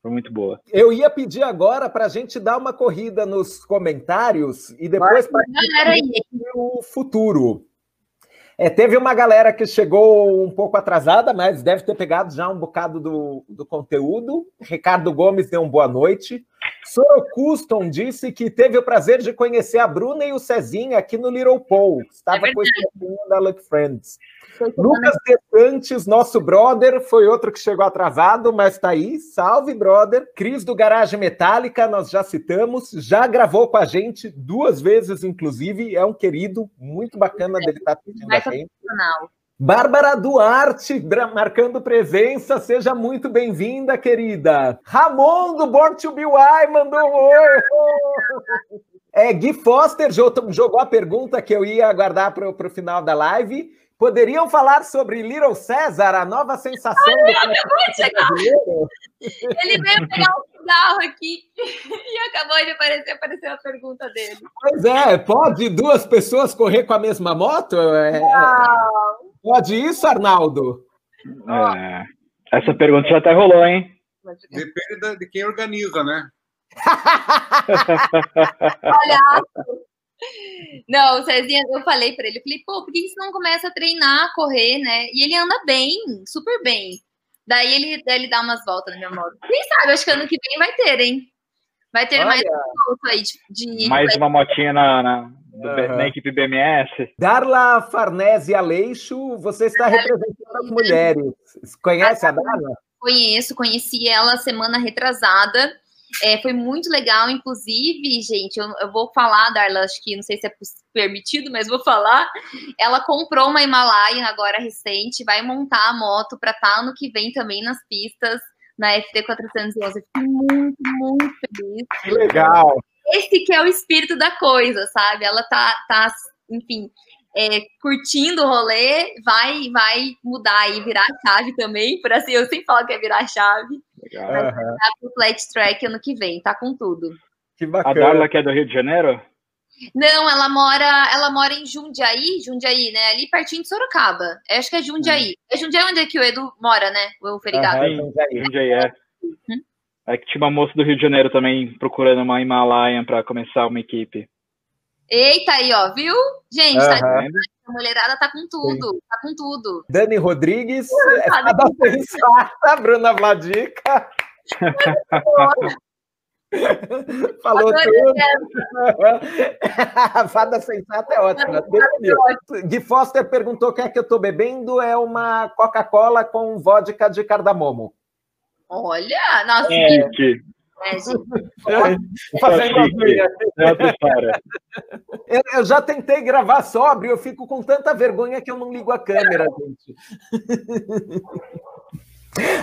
Foi muito boa. Eu ia pedir agora para a gente dar uma corrida nos comentários e depois para o futuro. É, teve uma galera que chegou um pouco atrasada, mas deve ter pegado já um bocado do, do conteúdo. Ricardo Gomes deu uma boa noite. Soro Custom disse que teve o prazer de conhecer a Bruna e o Cezinha aqui no Little Paul. Estava é com esse da Luck Friends. Lucas Desantes, nosso brother, foi outro que chegou atrasado, mas está aí. Salve, brother. Cris do Garage Metálica, nós já citamos, já gravou com a gente duas vezes, inclusive. É um querido, muito bacana dele estar tá assistindo a gente. Bárbara Duarte, marcando presença, seja muito bem-vinda, querida. Ramon do Born to BY mandou um oi. É, Gui Foster jogou a pergunta que eu ia aguardar para o final da live. Poderiam falar sobre Little César, a nova sensação Ai, do brasileiro? Ele veio pegar um aqui e acabou de aparecer, apareceu a pergunta dele. Pois é, pode duas pessoas correr com a mesma moto? É, é pode isso, Arnaldo? É, essa pergunta já até rolou, hein? Depende de quem organiza, né? Olha, não, o Cezinha, eu falei para ele, eu falei, pô, por que você não começa a treinar, a correr, né? E ele anda bem, super bem. Daí ele, ele dá umas voltas na minha moto. Quem sabe, acho que ano que vem vai ter, hein? Vai ter Olha. mais moto aí de. de... Mais uma motinha na, na, uhum. na, equipe BMS. Darla Farnese Aleixo, você está representando as mulheres. Conhece a Darla? Conheço, conheci ela semana retrasada. É, foi muito legal, inclusive, gente, eu, eu, vou falar, Darla, acho que não sei se é permitido, mas vou falar. Ela comprou uma Himalaia agora recente, vai montar a moto para estar tá ano que vem também nas pistas na FT 411. fiquei muito, muito feliz. Que legal! Esse que é o espírito da coisa, sabe? Ela tá, tá enfim, é, curtindo o rolê, vai, vai mudar e virar chave também, por assim, eu sempre falo que é virar chave. Legal. Vai uhum. pro flat track ano que vem, tá com tudo. Que bacana. A Darla que é do Rio de Janeiro? Não, ela mora, ela mora em Jundiaí, Jundiaí, né? Ali pertinho de Sorocaba. Eu acho que é Jundiaí. Hum. É Jundiaí onde é que o Edu mora, né? O Ferigado. Uhum, Jundiaí. Jundiaí, é. Uhum. É que tinha uma moça do Rio de Janeiro também procurando uma Himalaia para começar uma equipe. Eita aí, ó, viu? Gente, uhum. tá a mulherada tá com tudo, Sim. tá com tudo. Dani Rodrigues, é fada sensata, Bruna Vladica. Falou tudo. fada sensata é ótima. Gui Foster perguntou o que é que eu tô bebendo. É uma Coca-Cola com vodka de cardamomo. Olha, nossa. É. É, Fazendo eu, eu já tentei gravar sóbrio, eu fico com tanta vergonha que eu não ligo a câmera, gente.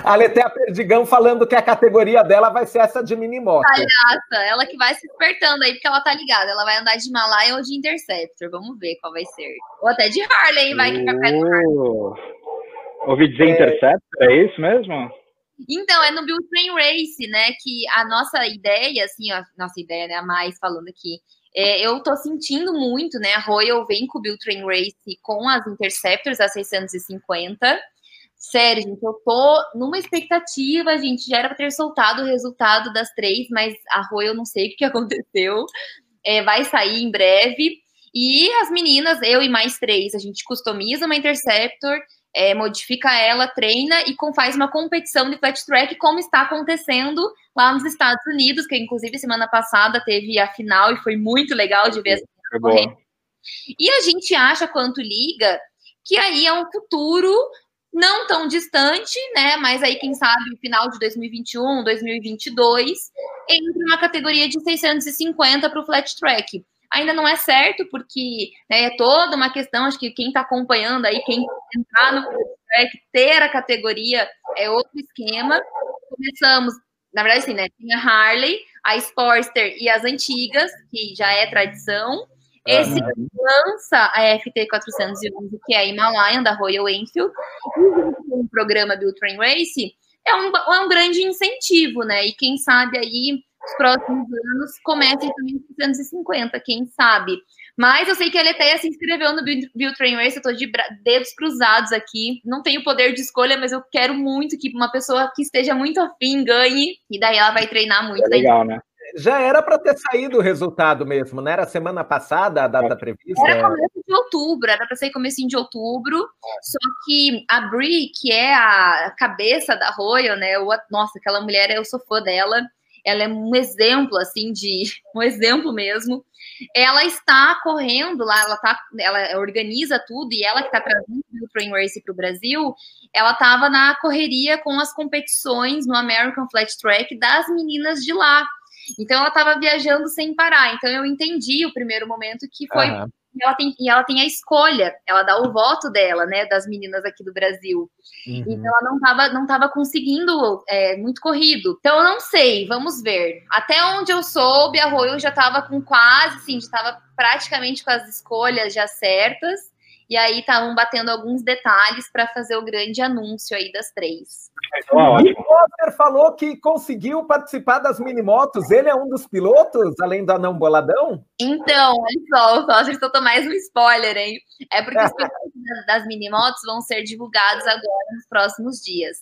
A Letéa Perdigão falando que a categoria dela vai ser essa de mini moto. Palhaça, ela que vai se despertando aí, porque ela tá ligada. Ela vai andar de Himalaia ou de Interceptor. Vamos ver qual vai ser. Ou até de Harley, vai que vai do Harley. Ouvi dizer é... Interceptor, é isso mesmo? Então, é no Build Train Race, né? Que a nossa ideia, assim, a nossa ideia, né? A mais falando aqui, é, eu tô sentindo muito, né? A Royal vem com o Build Train Race com as Interceptors, a 650. Sério, gente, eu tô numa expectativa, gente. Já era para ter soltado o resultado das três, mas a Royal não sei o que aconteceu. É, vai sair em breve. E as meninas, eu e mais três, a gente customiza uma Interceptor é, modifica ela, treina e faz uma competição de flat track, como está acontecendo lá nos Estados Unidos, que inclusive semana passada teve a final e foi muito legal de ver essa corrente. E a gente acha, quanto liga, que aí é um futuro não tão distante, né? Mas aí, quem sabe, final de 2021, 2022, entre uma categoria de 650 para o flat track ainda não é certo, porque né, é toda uma questão, acho que quem está acompanhando aí, quem entrar no track, ter a categoria é outro esquema. Começamos, na verdade, assim, né? Tem a Harley, a Sportster e as antigas, que já é tradição. Esse uhum. lança a FT411, que é a Himalayan, da Royal Enfield, e o programa Build Train Race, é um, é um grande incentivo, né? E quem sabe aí, os próximos anos, comecem também 250, quem sabe. Mas eu sei que a Leteia se inscreveu no Bill Train Race, eu tô de dedos cruzados aqui. Não tenho poder de escolha, mas eu quero muito que uma pessoa que esteja muito afim ganhe, e daí ela vai treinar muito. É legal, né? Já era para ter saído o resultado mesmo, né? Era semana passada a data é. prevista? Era começo de outubro, era para sair começo de outubro. É. Só que a Brie, que é a cabeça da Royal, né? nossa, aquela mulher, eu sou fã dela. Ela é um exemplo, assim, de um exemplo mesmo. Ela está correndo lá, ela tá, ela organiza tudo e ela que está trazendo o Train Race para o Brasil, ela estava na correria com as competições no American Flat Track das meninas de lá. Então ela estava viajando sem parar. Então eu entendi o primeiro momento que foi. Uhum. E ela, tem, e ela tem a escolha, ela dá o voto dela, né, das meninas aqui do Brasil. Uhum. Então ela não estava não tava conseguindo é, muito corrido. Então eu não sei, vamos ver. Até onde eu soube, a Royal já estava com quase, assim, já estava praticamente com as escolhas já certas. E aí estavam batendo alguns detalhes para fazer o grande anúncio aí das três. o Foster falou que conseguiu participar das minimotos. Ele é um dos pilotos, além do anão boladão? Então, olha só, o Foster soltou mais um spoiler, hein? É porque os pilotos das minimotos vão ser divulgados agora nos próximos dias.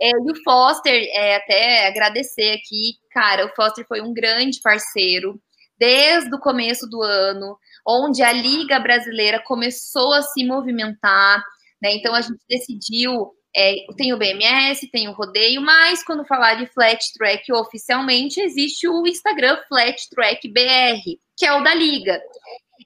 É, e o Foster, é, até agradecer aqui, cara, o Foster foi um grande parceiro desde o começo do ano onde a Liga Brasileira começou a se movimentar, né? Então a gente decidiu. É, tem o BMS, tem o rodeio, mas quando falar de flat track oficialmente, existe o Instagram Flat Track BR, que é o da Liga.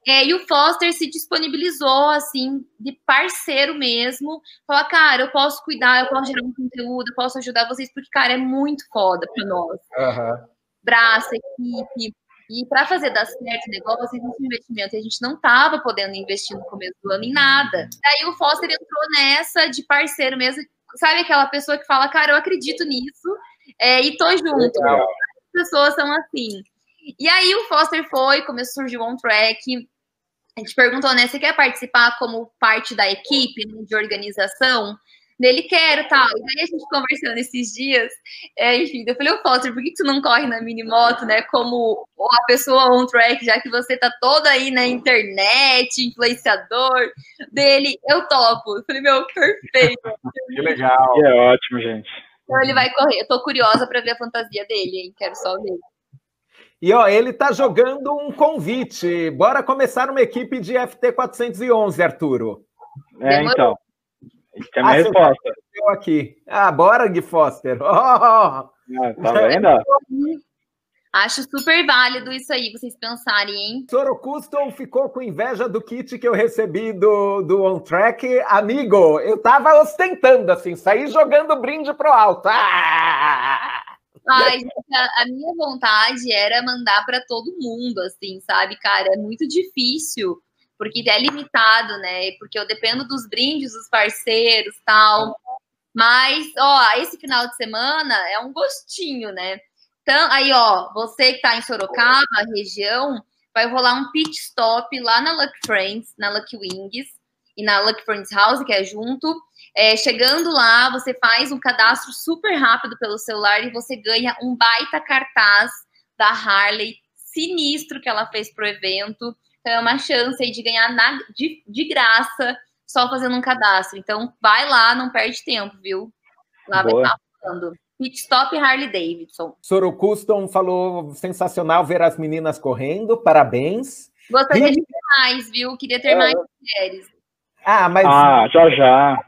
É, e o Foster se disponibilizou, assim, de parceiro mesmo. Falar, cara, eu posso cuidar, eu posso gerar um conteúdo, eu posso ajudar vocês, porque, cara, é muito foda para nós. Uhum. Braço, equipe, e para fazer dar certo o negócio, existe um investimento. E a gente não estava podendo investir no começo do ano em nada. Daí o Foster entrou nessa de parceiro mesmo. Sabe aquela pessoa que fala, cara, eu acredito nisso é, e tô junto. As pessoas são assim. E aí o Foster foi, começou a surgir o On Track. A gente perguntou, né? Você quer participar como parte da equipe né, de organização? Dele quero tal. E aí a gente conversando esses dias, é, enfim, eu falei, ô Foster, por que, que tu não corre na mini moto, né? Como a pessoa on track, já que você tá toda aí na internet, influenciador dele, eu topo. Eu falei, meu, perfeito. que legal. Que é ótimo, gente. Então ele vai correr. Eu tô curiosa para ver a fantasia dele, hein? Quero só ver. E ó, ele tá jogando um convite. Bora começar uma equipe de FT 411, Arturo. É, Demorou. então. Tem a minha ah, resposta. Eu aqui. Ah, bora, Gui Foster. Oh! Ah, tá vendo? Acho super válido isso aí, vocês pensarem, hein? Soro Custom ficou com inveja do kit que eu recebi do, do On Track. Amigo, eu tava ostentando, assim, saí jogando brinde pro alto. Ah! Ai, a, a minha vontade era mandar para todo mundo, assim, sabe, cara? É muito difícil porque é limitado, né? Porque eu dependo dos brindes dos parceiros tal. Mas, ó, esse final de semana é um gostinho, né? Então, aí, ó, você que tá em Sorocaba, região, vai rolar um pit stop lá na Lucky Friends, na Lucky Wings e na Lucky Friends House, que é junto. É, chegando lá, você faz um cadastro super rápido pelo celular e você ganha um baita cartaz da Harley sinistro que ela fez pro evento. Então é uma chance aí de ganhar na, de, de graça só fazendo um cadastro. Então vai lá, não perde tempo, viu? Lá Boa. vai estar falando. Pit Stop Harley Davidson. Soro Custom falou sensacional ver as meninas correndo, parabéns. Gostaria e... de ter mais, viu? Queria ter é... mais mulheres. Ah, mas. Ah, já já.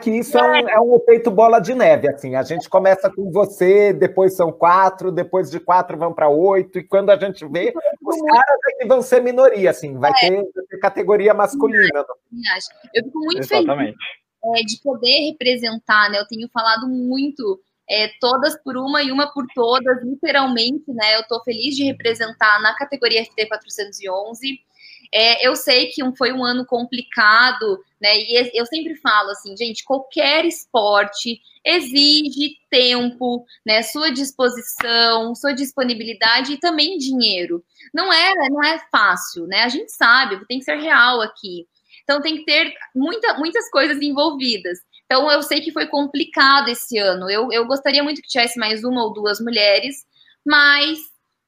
Que isso é um, é um efeito bola de neve, assim. A gente começa com você, depois são quatro, depois de quatro vão para oito, e quando a gente vê, os caras é que vão ser minoria, assim, vai, é. ter, vai ter, categoria masculina. Eu fico muito Exatamente. feliz é, de poder representar, né? Eu tenho falado muito. É, todas por uma e uma por todas, literalmente, né? Eu estou feliz de representar na categoria FT 411. É, eu sei que um, foi um ano complicado, né? E eu sempre falo assim, gente, qualquer esporte exige tempo, né? Sua disposição, sua disponibilidade e também dinheiro. Não é, não é fácil, né? A gente sabe, tem que ser real aqui. Então tem que ter muita, muitas coisas envolvidas. Então, eu sei que foi complicado esse ano. Eu, eu gostaria muito que tivesse mais uma ou duas mulheres, mas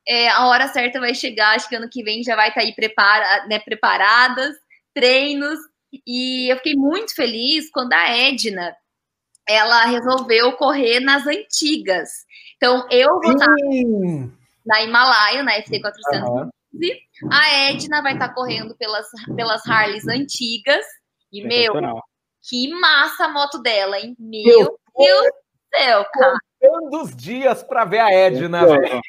é, a hora certa vai chegar. Acho que ano que vem já vai estar tá aí prepara, né, preparadas, treinos. E eu fiquei muito feliz quando a Edna ela resolveu correr nas antigas. Então, eu vou estar na Himalaia, na FT 415. Uhum. A Edna vai estar correndo pelas, pelas Harleys antigas. E, meu, que massa a moto dela, hein? Meu Deus do céu, cara. Contando os dias para ver a Edna, velho.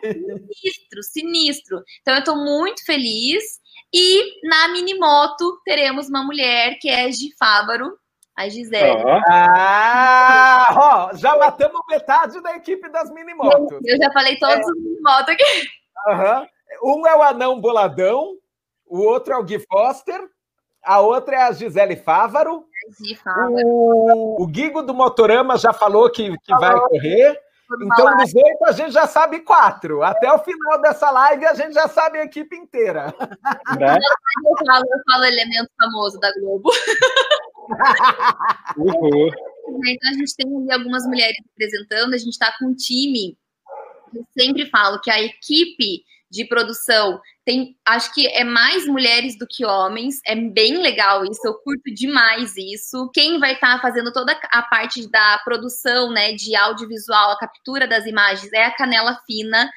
Sinistro, sinistro. Então, eu estou muito feliz. E na Minimoto teremos uma mulher que é Gi Fábaro, a Gisele. Ah, ó, já matamos metade da equipe das minimotos. Eu já falei todos é. os minimotos aqui. Uhum. Um é o anão boladão, o outro é o Gui Foster, a outra é a Gisele Fávaro. O, o Guigo do Motorama já falou que, que vai correr. Então, dos oito, a gente já sabe quatro. Até o final dessa live, a gente já sabe a equipe inteira. Né? Eu, falo, eu falo elemento famoso da Globo. Uhum. Então, a gente tem ali algumas mulheres representando, a gente está com um time. Eu sempre falo que a equipe de produção tem, acho que é mais mulheres do que homens, é bem legal isso, eu curto demais isso. Quem vai estar tá fazendo toda a parte da produção, né, de audiovisual, a captura das imagens é a Canela Fina,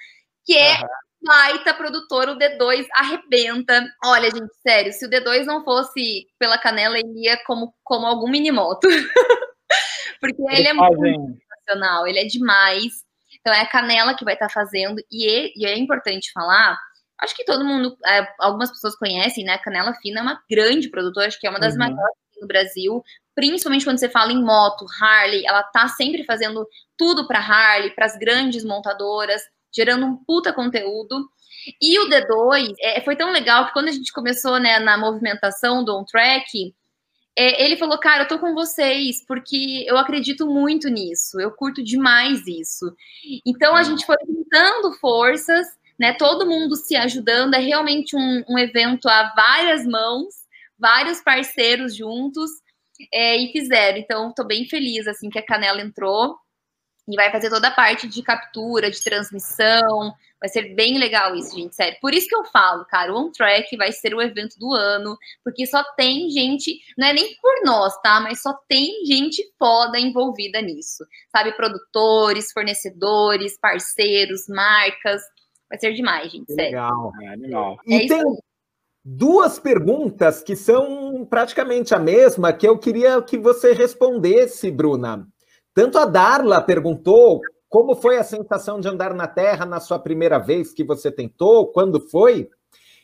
que é uhum. baita produtor, o D2 arrebenta. Olha, gente, sério, se o D2 não fosse pela Canela, ele ia como, como algum minimoto. Porque ele é muito sensacional, ele é demais. Então é a Canela que vai estar tá fazendo, e é, e é, importante falar. Acho que todo mundo, é, algumas pessoas conhecem, né? A Canela Fina é uma grande produtora, acho que é uma das uhum. maiores no Brasil, principalmente quando você fala em moto, Harley, ela tá sempre fazendo tudo para Harley, para as grandes montadoras, gerando um puta conteúdo. E o D2 é, foi tão legal que quando a gente começou né, na movimentação do on-track, é, ele falou, cara, eu tô com vocês, porque eu acredito muito nisso, eu curto demais isso. Então a gente foi juntando forças, né? Todo mundo se ajudando, é realmente um, um evento a várias mãos, vários parceiros juntos, é, e fizeram. Então, tô bem feliz assim que a Canela entrou e vai fazer toda a parte de captura, de transmissão. Vai ser bem legal isso, gente, sério. Por isso que eu falo, cara, o On Track vai ser o evento do ano, porque só tem gente, não é nem por nós, tá? Mas só tem gente foda envolvida nisso. Sabe, produtores, fornecedores, parceiros, marcas. Vai ser demais, gente, sério. Legal, é legal. É e tem duas perguntas que são praticamente a mesma que eu queria que você respondesse, Bruna. Tanto a Darla perguntou como foi a sensação de andar na Terra na sua primeira vez que você tentou, quando foi?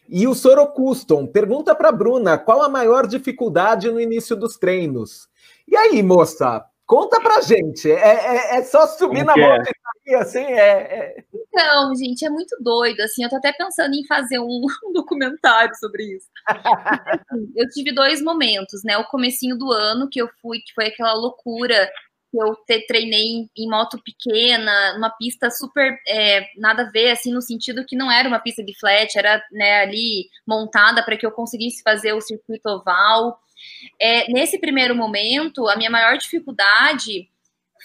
E o Soro Custom pergunta para Bruna qual a maior dificuldade no início dos treinos. E aí, moça, conta pra gente. É, é, é só subir na moto é? e assim, é, é, Então, gente, é muito doido. Assim, eu tô até pensando em fazer um, um documentário sobre isso. Eu tive dois momentos, né? O comecinho do ano que eu fui, que foi aquela loucura eu te, treinei em, moto pequena, uma pista super é, nada a ver, assim, no sentido que não era uma pista de flat, era né, ali montada para que eu conseguisse fazer o circuito oval. É, nesse primeiro momento, a minha maior dificuldade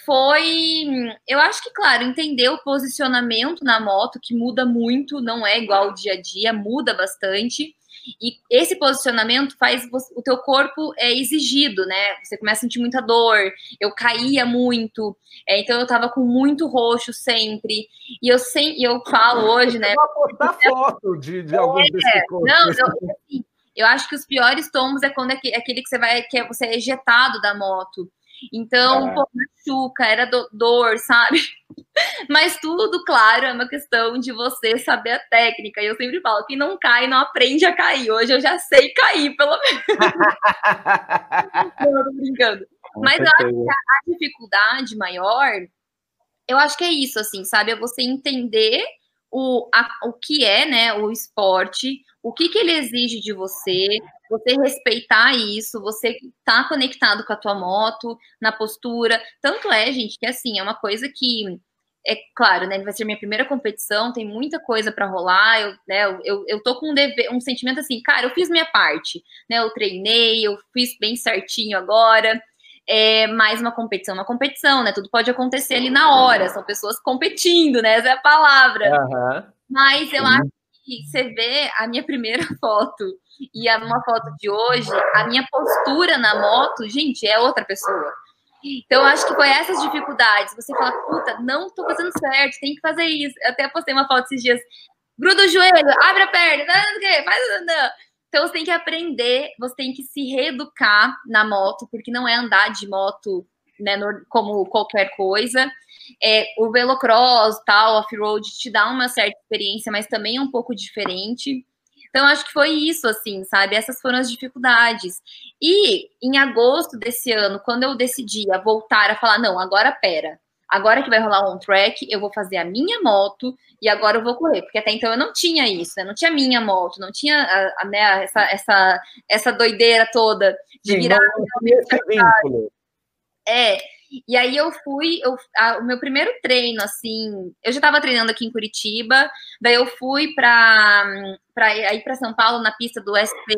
foi, eu acho que, claro, entender o posicionamento na moto, que muda muito, não é igual ao dia a dia, muda bastante. E esse posicionamento faz o teu corpo é exigido, né? Você começa a sentir muita dor. Eu caía muito, é, então eu tava com muito roxo sempre. E eu sem, eu falo hoje, né? Eu vou botar foto de, de alguns é, desses Não, eu, assim, eu acho que os piores tombos é quando é aquele que você vai, que é, você é ejetado da moto. Então, é. pô, machuca, era do, dor, sabe? Mas tudo, claro, é uma questão de você saber a técnica. E eu sempre falo: quem não cai, não aprende a cair. Hoje eu já sei cair, pelo menos. não, tô brincando. Mas eu acho que a, a dificuldade maior, eu acho que é isso, assim, sabe? É você entender o, a, o que é né, o esporte, o que, que ele exige de você, você respeitar isso, você tá conectado com a tua moto, na postura. Tanto é, gente, que assim, é uma coisa que é claro, né? Vai ser minha primeira competição, tem muita coisa para rolar. Eu, né, eu, eu tô com um, dever, um sentimento assim, cara, eu fiz minha parte, né? Eu treinei, eu fiz bem certinho agora. é mais uma competição, uma competição, né? Tudo pode acontecer ali na hora, são pessoas competindo, né? Essa é a palavra. Uhum. Mas eu acho que você vê a minha primeira foto e a uma foto de hoje, a minha postura na moto, gente, é outra pessoa. Então, acho que foi essas dificuldades. Você fala, puta, não tô fazendo certo, tem que fazer isso. Eu até postei uma foto esses dias. Gruda o joelho, abre a perna, não, faz, não. Então você tem que aprender, você tem que se reeducar na moto, porque não é andar de moto né, como qualquer coisa. É, o velocross, tal, off-road te dá uma certa experiência, mas também é um pouco diferente. Então, acho que foi isso, assim, sabe? Essas foram as dificuldades. E em agosto desse ano, quando eu decidi voltar a falar, não, agora pera, agora que vai rolar um track, eu vou fazer a minha moto e agora eu vou correr, porque até então eu não tinha isso, né? Não tinha minha moto, não tinha a, a, né, essa, essa, essa doideira toda de Sim, virar. Não, é, e aí eu fui, eu, a, o meu primeiro treino, assim, eu já estava treinando aqui em Curitiba, daí eu fui para ir para São Paulo na pista do SP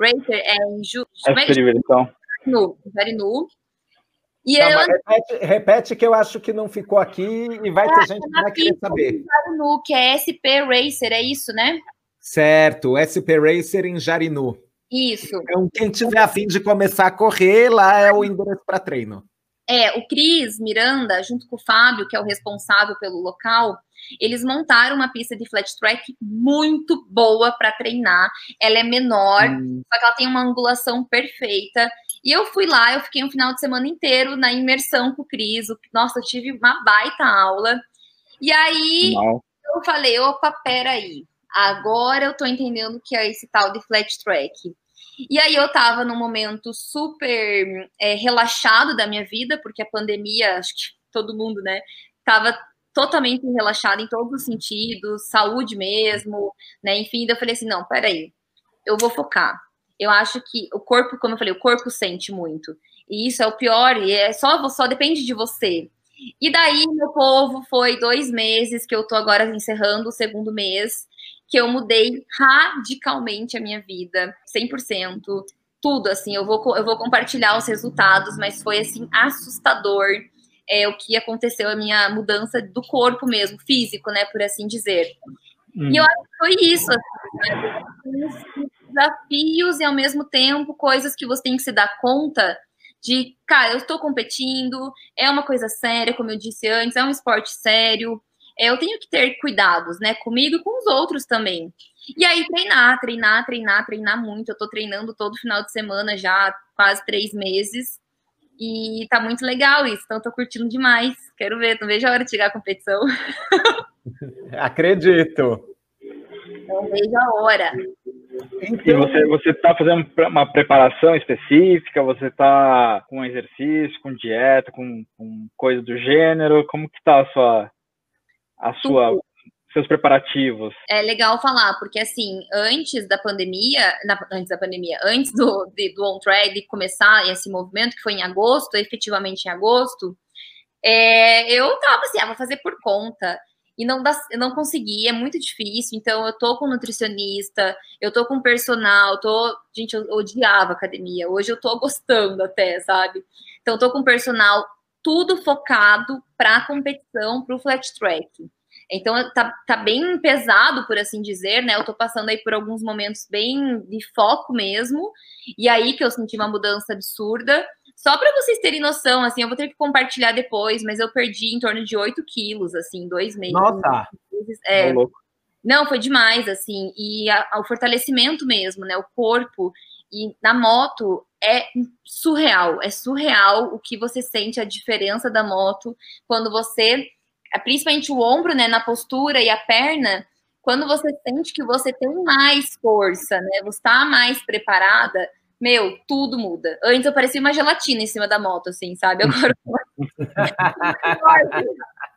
Racer, é, em Ju, é Diversão. No, nu. E não, eu... repete, repete, que eu acho que não ficou aqui e vai ter gente que vai querer saber. Jarinu, que é SP Racer, é isso, né? Certo, SP Racer em Jarinu. Isso. Então, quem tiver afim de começar a correr, lá é o endereço para treino. É, o Cris Miranda, junto com o Fábio, que é o responsável pelo local, eles montaram uma pista de flat track muito boa para treinar. Ela é menor, hum. só que ela tem uma angulação perfeita. E eu fui lá, eu fiquei um final de semana inteiro na imersão com o Cris. Nossa, eu tive uma baita aula. E aí Não. eu falei, opa, peraí. Agora eu tô entendendo que é esse tal de flat track. E aí eu tava num momento super é, relaxado da minha vida, porque a pandemia, acho que todo mundo, né, tava totalmente relaxado em todos os sentidos, saúde mesmo, né, enfim, eu falei assim, não, peraí, eu vou focar eu acho que o corpo, como eu falei, o corpo sente muito. E isso é o pior, e é só, só depende de você. E daí, meu povo, foi dois meses que eu tô agora encerrando o segundo mês, que eu mudei radicalmente a minha vida, 100%. Tudo, assim, eu vou, eu vou compartilhar os resultados, mas foi, assim, assustador é, o que aconteceu, a minha mudança do corpo mesmo, físico, né, por assim dizer. Hum. E eu acho que foi isso, assim, né? desafios e ao mesmo tempo coisas que você tem que se dar conta de, cara, eu estou competindo, é uma coisa séria, como eu disse antes, é um esporte sério, eu tenho que ter cuidados, né, comigo e com os outros também. E aí treinar, treinar, treinar, treinar muito. Eu tô treinando todo final de semana já, quase três meses. E tá muito legal isso, então tô curtindo demais. Quero ver, não vejo a hora de chegar a competição. Acredito. Não vejo a hora. Então... E você você está fazendo uma preparação específica? Você está com exercício, com dieta, com, com coisa do gênero? Como que está a sua a sua seus preparativos? É legal falar, porque assim, antes da pandemia, na, antes da pandemia, antes do, de, do On Track de começar esse movimento, que foi em agosto, efetivamente em agosto, é, eu tava assim, ah, vou fazer por conta e não dá, não consegui, é muito difícil. Então, eu tô com nutricionista, eu tô com personal, tô. Gente, eu odiava academia. Hoje eu tô gostando até, sabe? Então, eu tô com personal, tudo focado para competição, para o flat track. Então, tá, tá bem pesado, por assim dizer, né? Eu tô passando aí por alguns momentos bem de foco mesmo. E aí que eu senti uma mudança absurda. Só para vocês terem noção, assim, eu vou ter que compartilhar depois, mas eu perdi em torno de 8 quilos, assim, dois meses. Nossa! É, não, foi demais, assim, e a, a, o fortalecimento mesmo, né, o corpo, e na moto é surreal, é surreal o que você sente, a diferença da moto, quando você, principalmente o ombro, né, na postura e a perna, quando você sente que você tem mais força, né, você está mais preparada, meu, tudo muda. Antes eu parecia uma gelatina em cima da moto, assim, sabe? Agora.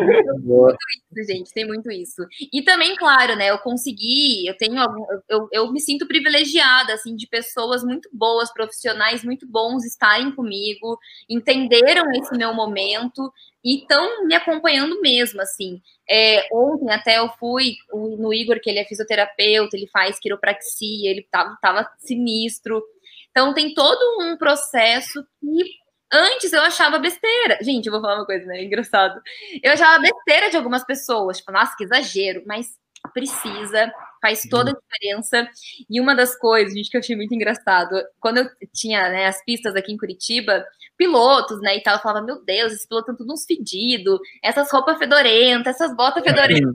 isso, gente, tem muito isso. E também, claro, né? Eu consegui, eu tenho algum, eu, eu me sinto privilegiada, assim, de pessoas muito boas, profissionais muito bons estarem comigo, entenderam esse meu momento e estão me acompanhando mesmo, assim. É, ontem até eu fui no Igor, que ele é fisioterapeuta, ele faz quiropraxia, ele tava, tava sinistro. Então tem todo um processo que antes eu achava besteira. Gente, eu vou falar uma coisa, né? Engraçado. Eu achava besteira de algumas pessoas, tipo, nossa, que exagero, mas precisa, faz toda a diferença. E uma das coisas, gente, que eu achei muito engraçado, quando eu tinha né, as pistas aqui em Curitiba, pilotos, né, e tal, eu falava, meu Deus, esses pilotos estão todos fedidos, essas roupas fedorentas, essas botas fedorentas.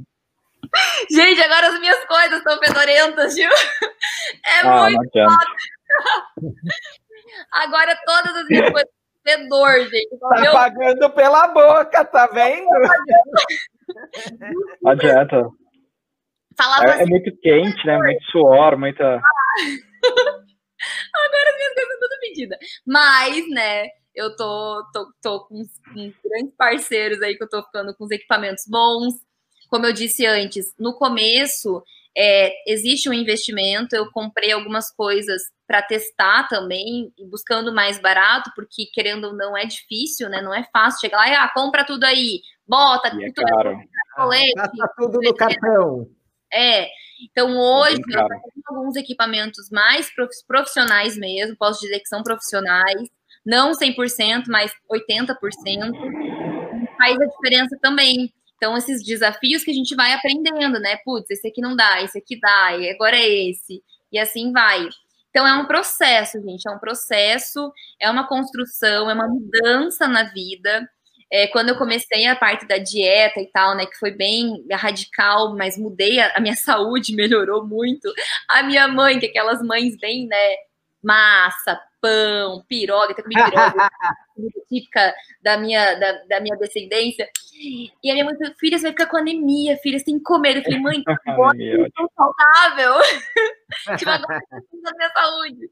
Gente, agora as minhas coisas estão fedorentas, viu? É ah, muito foda. Agora todas as minhas coisas fedor, gente. Tá meu... pagando pela boca, tá vendo? Não adianta. Falava é, é assim, é muito quente, né? Muito suor, muita. Agora as minhas coisas estão tudo medidas. Mas, né? Eu tô, tô, tô com, com grandes parceiros aí que eu tô ficando com os equipamentos bons. Como eu disse antes, no começo é, existe um investimento. Eu comprei algumas coisas para testar também, buscando mais barato, porque querendo ou não é difícil, né? Não é fácil chegar lá e ah, compra tudo aí, bota e é tudo, caro. Colete, ah, tudo no cartão. É. Então é hoje é eu tenho alguns equipamentos mais profissionais mesmo, posso dizer que são profissionais, não 100%, mas 80%. Faz a diferença também. Então, esses desafios que a gente vai aprendendo, né? Putz, esse aqui não dá, esse aqui dá, e agora é esse, e assim vai. Então, é um processo, gente, é um processo, é uma construção, é uma mudança na vida. É, quando eu comecei a parte da dieta e tal, né, que foi bem radical, mas mudei, a, a minha saúde melhorou muito. A minha mãe, que é aquelas mães bem, né, massa, pão, piroga, até comi piroga, típica da minha, da, da, minha descendência. E a minha mãe falou, filha, você vai ficar com anemia, filha, você tem que comer. Eu falei, mãe, que tão saudável. tipo, agora da minha saúde.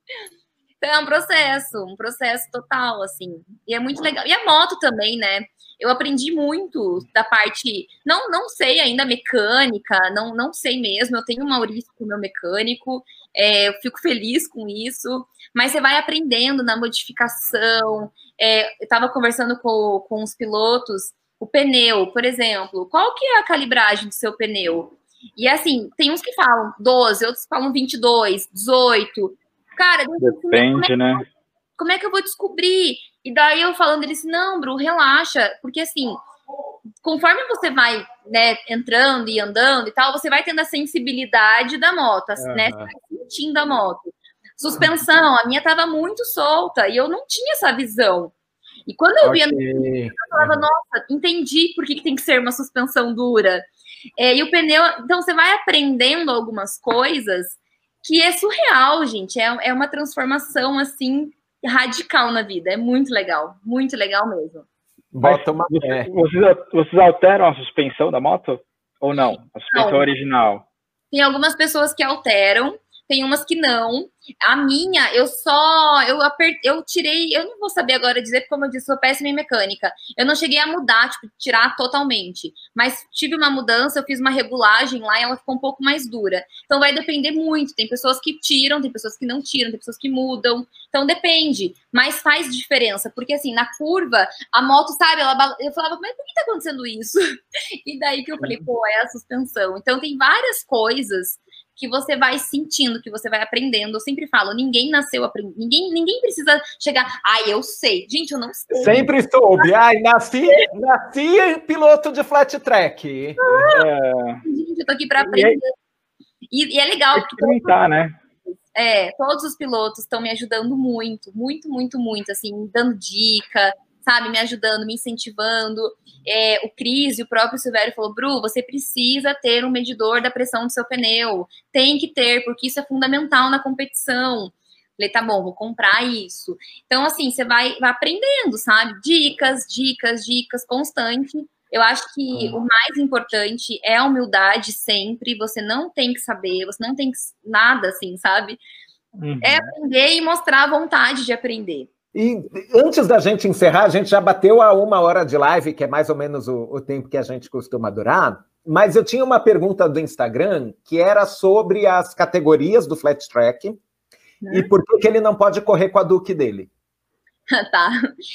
Então é um processo, um processo total, assim. E é muito legal. E a moto também, né? Eu aprendi muito da parte, não não sei ainda mecânica, não não sei mesmo. Eu tenho o Maurício como meu mecânico, é, eu fico feliz com isso. Mas você vai aprendendo na modificação. É, eu estava conversando com, com os pilotos, o pneu, por exemplo, qual que é a calibragem do seu pneu? E assim, tem uns que falam 12, outros falam 22, 18. Cara, depende, né? Como é que eu vou descobrir? E daí eu falando, ele disse, não, Bru, relaxa, porque assim, conforme você vai, né, entrando e andando e tal, você vai tendo a sensibilidade da moto, uhum. né, você vai sentindo a moto. Suspensão, a minha tava muito solta e eu não tinha essa visão. E quando eu okay. via, eu falava, nossa, entendi por que, que tem que ser uma suspensão dura. É, e o pneu, então você vai aprendendo algumas coisas que é surreal, gente. É, é uma transformação assim radical na vida. É muito legal, muito legal mesmo. Bota uma... Vocês, vocês, vocês alteram a suspensão da moto? Ou não? A suspensão não. original? Tem algumas pessoas que alteram, tem umas que não. A minha, eu só. Eu apertei, eu tirei. Eu não vou saber agora dizer, porque, como eu disse, sou péssima em mecânica. Eu não cheguei a mudar, tipo, tirar totalmente. Mas tive uma mudança, eu fiz uma regulagem lá e ela ficou um pouco mais dura. Então vai depender muito. Tem pessoas que tiram, tem pessoas que não tiram, tem pessoas que mudam. Então depende. Mas faz diferença. Porque assim, na curva, a moto, sabe, ela. Eu falava, mas por que tá acontecendo isso? E daí que eu falei, pô, é a suspensão. Então tem várias coisas que você vai sentindo, que você vai aprendendo. Eu sempre falo, ninguém nasceu aprendendo, ninguém, ninguém precisa chegar, ai, eu sei. Gente, eu não sei. Sempre soube. Ai, nasci, nasci piloto de flat track. Ah, é... Gente, eu tô aqui para aprender. E, e, é legal. Experimentar, né? É, todos os pilotos estão me ajudando muito, muito, muito, muito, assim, dando dica, sabe, me ajudando, me incentivando. É, o Cris e o próprio Silvério falou, Bru, você precisa ter um medidor da pressão do seu pneu. Tem que ter, porque isso é fundamental na competição. Falei, tá bom, vou comprar isso. Então, assim, você vai, vai aprendendo, sabe? Dicas, dicas, dicas, constante. Eu acho que o mais importante é a humildade sempre. Você não tem que saber, você não tem que nada, assim, sabe? Uhum. É aprender e mostrar a vontade de aprender. E antes da gente encerrar, a gente já bateu a uma hora de live, que é mais ou menos o, o tempo que a gente costuma durar. Mas eu tinha uma pergunta do Instagram que era sobre as categorias do flat track e né? por que, que ele não pode correr com a Duke dele. tá.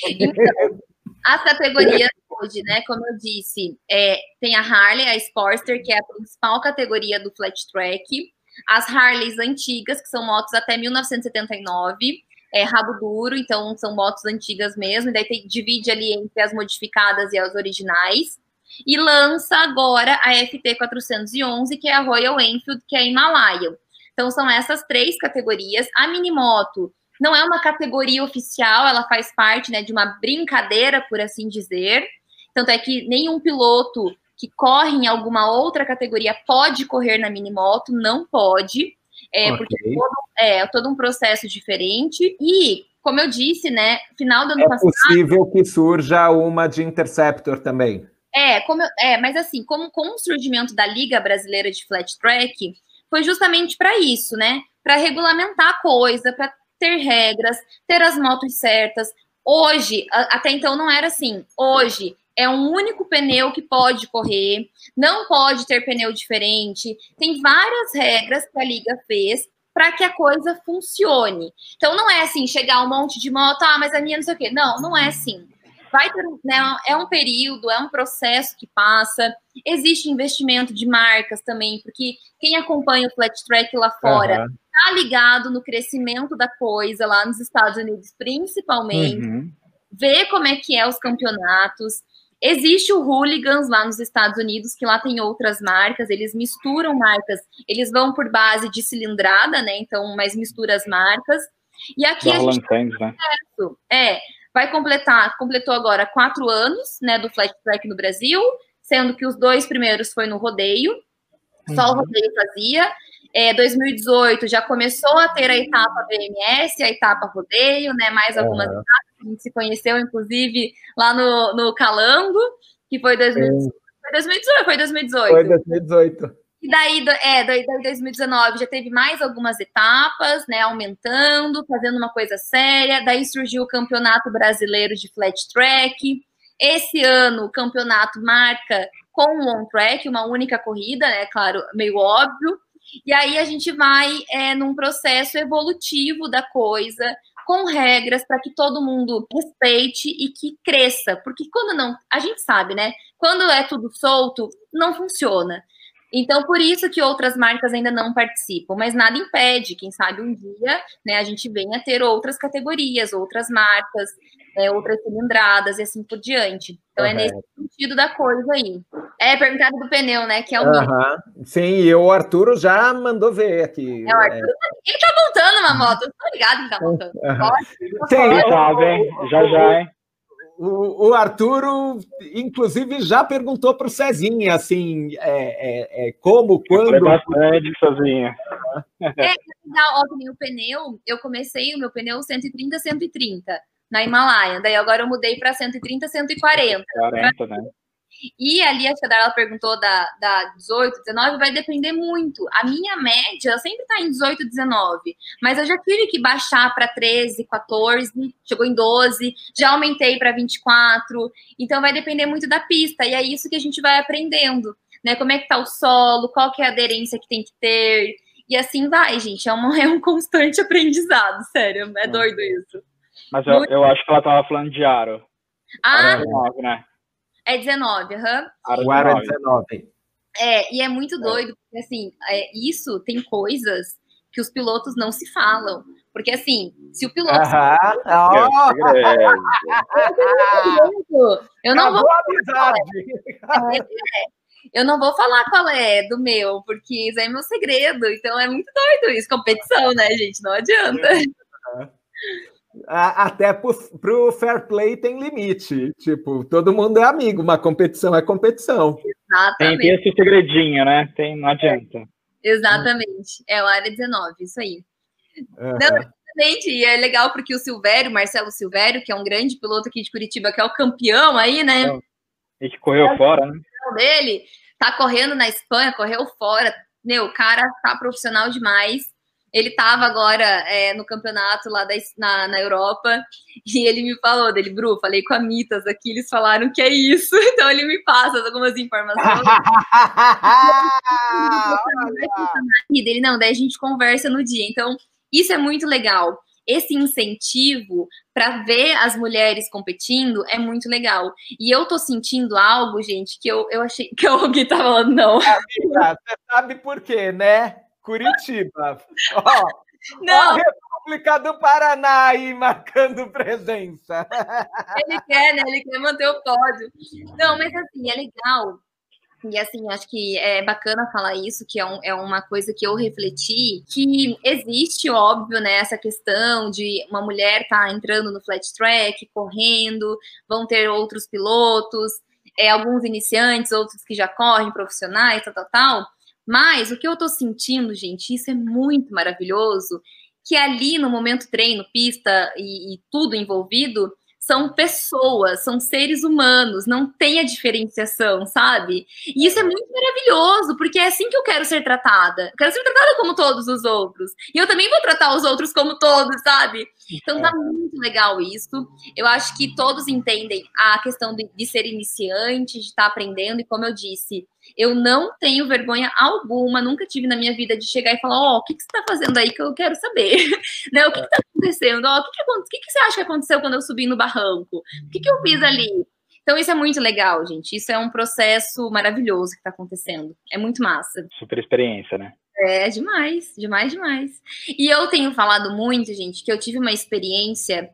Então, as categorias hoje, né? Como eu disse, é, tem a Harley, a Sportster, que é a principal categoria do flat track. As Harleys antigas, que são motos até 1979 é, rabo duro, então são motos antigas mesmo, e daí tem, divide ali entre as modificadas e as originais. E lança agora a FT411, que é a Royal Enfield, que é a Himalayan. Então são essas três categorias. A Minimoto não é uma categoria oficial, ela faz parte né, de uma brincadeira, por assim dizer. Tanto é que nenhum piloto que corre em alguma outra categoria pode correr na minimoto, não pode, é, okay. porque é todo, é todo um processo diferente. E, como eu disse, né, final do ano é passado. É possível que surja uma de Interceptor também. É, como eu, é, mas assim, como com o surgimento da Liga Brasileira de Flat Track, foi justamente para isso, né? Para regulamentar a coisa, para ter regras, ter as motos certas. Hoje, até então não era assim. Hoje é um único pneu que pode correr, não pode ter pneu diferente. Tem várias regras que a liga fez para que a coisa funcione. Então não é assim, chegar um monte de moto, ah, mas a minha não sei o quê. Não, não é assim. Vai ter, né, é um período, é um processo que passa. Existe investimento de marcas também, porque quem acompanha o flat track lá fora uhum. tá ligado no crescimento da coisa lá nos Estados Unidos, principalmente. Uhum. Vê como é que é os campeonatos. Existe o Hooligans lá nos Estados Unidos, que lá tem outras marcas, eles misturam marcas, eles vão por base de cilindrada, né? Então, mas mistura as marcas. E aqui a gente né? é, vai completar, completou agora quatro anos, né, do flat track no Brasil, sendo que os dois primeiros foi no rodeio, só uhum. o rodeio fazia. É, 2018 já começou a ter a etapa BMS, a etapa rodeio, né? Mais algumas uhum. etapas. A gente se conheceu, inclusive, lá no, no Calango, que foi, 2018, foi 2018. Foi 2018. Foi 2018. E daí, é, daí, daí 2019 já teve mais algumas etapas, né? Aumentando, fazendo uma coisa séria. Daí surgiu o Campeonato Brasileiro de Flat Track. Esse ano, o campeonato marca com o on track, uma única corrida, né? Claro, meio óbvio. E aí a gente vai é, num processo evolutivo da coisa, com regras para que todo mundo respeite e que cresça. Porque quando não, a gente sabe, né? Quando é tudo solto, não funciona. Então, por isso que outras marcas ainda não participam, mas nada impede, quem sabe um dia, né, a gente venha ter outras categorias, outras marcas, é, outras cilindradas e assim por diante. Então uhum. é nesse sentido da coisa aí. É perguntado do pneu, né? Que é o uhum. Sim, e o Arturo já mandou ver aqui. É, o Arturo, é... Ele tá montando uma moto, eu tô ligado que tá montando. Uhum. Sim, sabe, já já, hein? O, o Arturo, inclusive, já perguntou para o Cezinha, assim, é, é, é como, quando... bastante, Cezinha. É, ó, o pneu, eu comecei o meu pneu 130, 130 na Himalaia. Daí agora eu mudei para 130, 140. 40, né? E ali a Tia perguntou da, da 18, 19, vai depender muito. A minha média sempre está em 18, 19, mas eu já tive que baixar para 13, 14, chegou em 12, já aumentei para 24. Então vai depender muito da pista e é isso que a gente vai aprendendo, né? Como é que tá o solo, qual que é a aderência que tem que ter. E assim vai, gente. É, uma, é um constante aprendizado, sério. É doido isso. Mas eu, eu acho que ela tava falando de aro. Ah, 19, né? É 19, aham. Uhum. É 19. É, e é muito doido, porque assim, é, isso tem coisas que os pilotos não se falam. Porque assim, se o piloto. Aham, oh. eu não vou. É, é, eu não vou falar qual é do meu, porque isso é meu segredo. Então é muito doido isso, competição, né, gente? Não adianta. Até para o fair play tem limite. Tipo, todo mundo é amigo, uma competição é competição. Exatamente. Tem, esse segredinho, né? Tem, não adianta. É, exatamente. É o área 19, isso aí. Uhum. Não, exatamente. E é legal porque o Silvério, Marcelo Silvério, que é um grande piloto aqui de Curitiba, que é o campeão aí, né? E que correu é fora, né? dele, tá correndo na Espanha, correu fora. Meu, o cara tá profissional demais. Ele estava agora é, no campeonato lá da, na, na Europa e ele me falou dele, Bru, falei com a Mitas aqui, eles falaram que é isso, então ele me passa algumas informações. e dele, não, daí a gente conversa no dia. Então, isso é muito legal. Esse incentivo para ver as mulheres competindo é muito legal. E eu tô sentindo algo, gente, que eu, eu achei que alguém tá falando, não. Amiga, você sabe por quê, né? Curitiba. Ó, não. República do Paraná aí marcando presença. Ele quer, né? Ele quer manter o pódio. Não, mas assim, é legal. E assim, acho que é bacana falar isso, que é, um, é uma coisa que eu refleti, que existe, óbvio, né, essa questão de uma mulher tá entrando no flat track, correndo, vão ter outros pilotos, é, alguns iniciantes, outros que já correm, profissionais, tal, tal, tal. Mas o que eu tô sentindo, gente, isso é muito maravilhoso, que ali no momento treino, pista e, e tudo envolvido, são pessoas, são seres humanos, não tem a diferenciação, sabe? E isso é muito maravilhoso, porque é assim que eu quero ser tratada. Eu quero ser tratada como todos os outros. E eu também vou tratar os outros como todos, sabe? Então tá muito legal isso. Eu acho que todos entendem a questão de, de ser iniciante, de estar tá aprendendo, e como eu disse, eu não tenho vergonha alguma, nunca tive na minha vida de chegar e falar: Ó, oh, o que, que você está fazendo aí que eu quero saber? né? O que está acontecendo? Ó, oh, o, que, que, que, você acha que aconteceu quando eu subi no barranco? O que, que eu fiz ali? Então, isso é muito legal, gente. Isso é um processo maravilhoso que está acontecendo. É muito massa. Super experiência, né? É demais, demais, demais. E eu tenho falado muito, gente, que eu tive uma experiência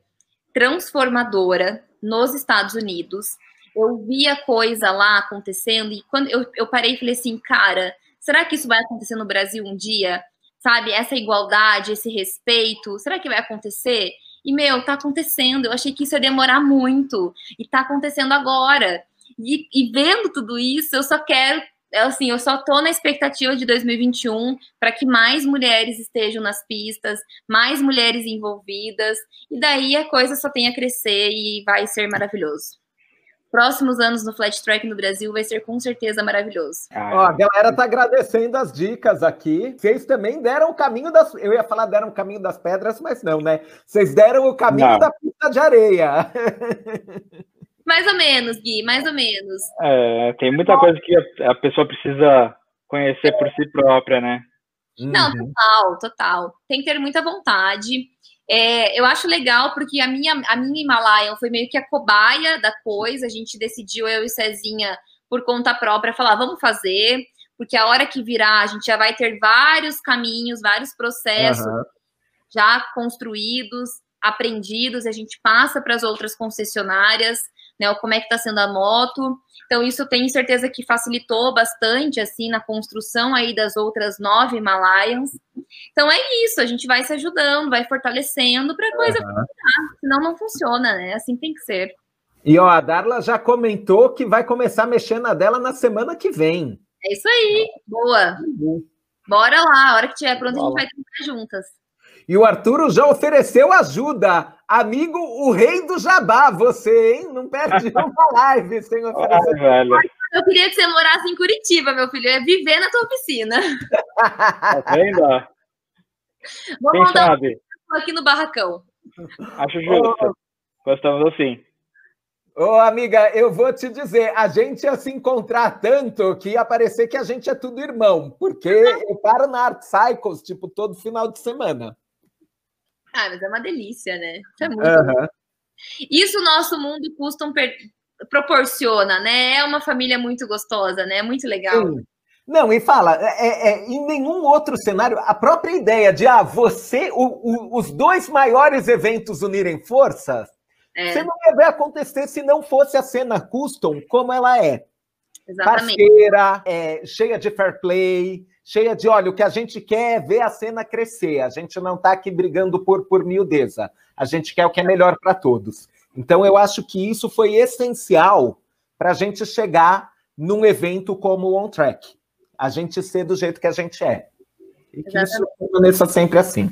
transformadora nos Estados Unidos eu via coisa lá acontecendo, e quando eu, eu parei e falei assim, cara, será que isso vai acontecer no Brasil um dia? Sabe, essa igualdade, esse respeito, será que vai acontecer? E, meu, tá acontecendo. Eu achei que isso ia demorar muito. E tá acontecendo agora. E, e vendo tudo isso, eu só quero assim, eu só tô na expectativa de 2021 para que mais mulheres estejam nas pistas, mais mulheres envolvidas, e daí a coisa só tem a crescer e vai ser maravilhoso próximos anos no flat track no Brasil vai ser com certeza maravilhoso. Ó, a galera tá agradecendo as dicas aqui. Vocês também deram o caminho das. Eu ia falar deram o caminho das pedras, mas não, né? Vocês deram o caminho não. da pista de areia. Mais ou menos, Gui, mais ou menos. É, tem muita coisa que a pessoa precisa conhecer por si própria, né? Não, uhum. total, total. Tem que ter muita vontade. É, eu acho legal porque a minha, a minha Himalayan foi meio que a cobaia da coisa. A gente decidiu, eu e Cezinha, por conta própria, falar, vamos fazer, porque a hora que virar, a gente já vai ter vários caminhos, vários processos uhum. já construídos, aprendidos, a gente passa para as outras concessionárias né? Como é que está sendo a moto. Então, isso eu tenho certeza que facilitou bastante, assim, na construção aí das outras nove Himalayas. Então, é isso, a gente vai se ajudando, vai fortalecendo para a coisa uhum. funcionar, senão não funciona, né? Assim tem que ser. E, ó, a Darla já comentou que vai começar a mexer na dela na semana que vem. É isso aí, boa. Uhum. Bora lá, a hora que tiver pronto, a gente vai trabalhar juntas. E o Arturo já ofereceu ajuda. Amigo, o rei do jabá, você, hein? Não perde uma live sem oferecer. velho. Eu queria que você morasse em Curitiba, meu filho. Eu ia viver na tua piscina. Tá vendo? Vou Quem mandar sabe? Um aqui no barracão. Acho justo. Gostamos assim. Ô, amiga, eu vou te dizer, a gente ia se encontrar tanto que ia parecer que a gente é tudo irmão, porque eu paro na Art Cycles, tipo, todo final de semana. Ah, mas é uma delícia, né? Isso é muito uhum. Isso o nosso mundo custom proporciona, né? É uma família muito gostosa, né? É muito legal. Sim. Não, e fala, é, é, é, em nenhum outro cenário, a própria ideia de ah, você, o, o, os dois maiores eventos unirem forças, é. você não ia ver acontecer se não fosse a cena custom como ela é. Exatamente. Parceira, é, cheia de fair play, cheia de, olha, o que a gente quer é ver a cena crescer. A gente não está aqui brigando por, por miudeza. A gente quer o que é melhor para todos. Então, eu acho que isso foi essencial para a gente chegar num evento como o On Track. A gente ser do jeito que a gente é. E que isso permaneça sempre assim.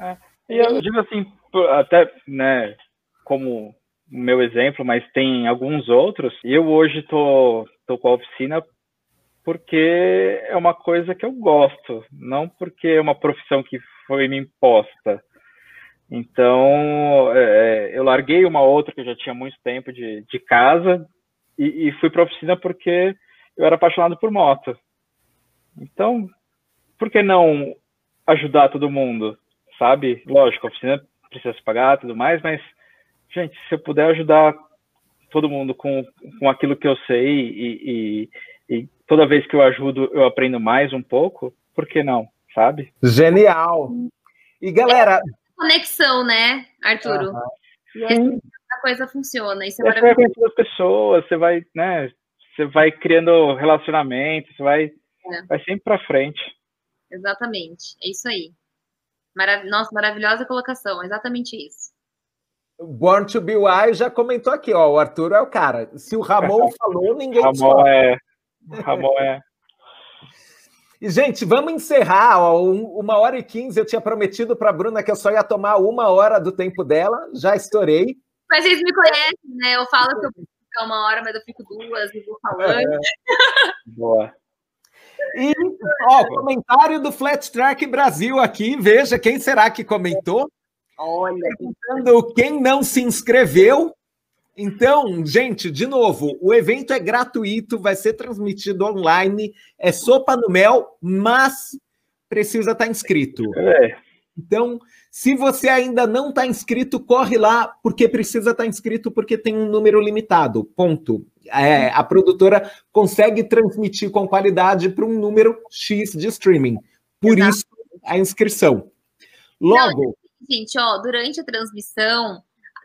É. E eu digo assim, até, né, como meu exemplo, mas tem alguns outros. Eu hoje tô, tô com a oficina porque é uma coisa que eu gosto, não porque é uma profissão que foi me imposta. Então, é, é eu larguei uma outra que eu já tinha muito tempo de, de casa e, e fui para a oficina porque eu era apaixonado por moto. Então, por que não ajudar todo mundo, sabe? Lógico, a oficina precisa se pagar tudo mais, mas, gente, se eu puder ajudar todo mundo com, com aquilo que eu sei e, e, e toda vez que eu ajudo, eu aprendo mais um pouco, por que não, sabe? Genial! E galera. conexão, né, Arturo? Uhum. E aí a coisa funciona. Isso é você vai conhecendo as pessoas, você vai, né? Você vai criando relacionamento, você vai, é. vai sempre para frente. Exatamente, é isso aí. Marav Nossa, maravilhosa colocação, exatamente isso. Born to Be Wild já comentou aqui, ó, o Arthur é o cara. Se o Ramon falou, ninguém Ramon é. Ramon é. E, gente, vamos encerrar. Ó, uma hora e quinze. Eu tinha prometido para a Bruna que eu só ia tomar uma hora do tempo dela. Já estourei. Mas vocês me conhecem, né? Eu falo que eu fico uma hora, mas eu fico duas e vou falando. É. Boa. E, ó, comentário do Flat Track Brasil aqui. Veja quem será que comentou. Olha. Perguntando quem não se inscreveu. Então, gente, de novo, o evento é gratuito, vai ser transmitido online, é sopa no mel, mas precisa estar tá inscrito. É. Então, se você ainda não está inscrito, corre lá, porque precisa estar tá inscrito, porque tem um número limitado. Ponto. É, a produtora consegue transmitir com qualidade para um número X de streaming. Por Exato. isso, a inscrição. Logo. Não, gente, ó, durante a transmissão,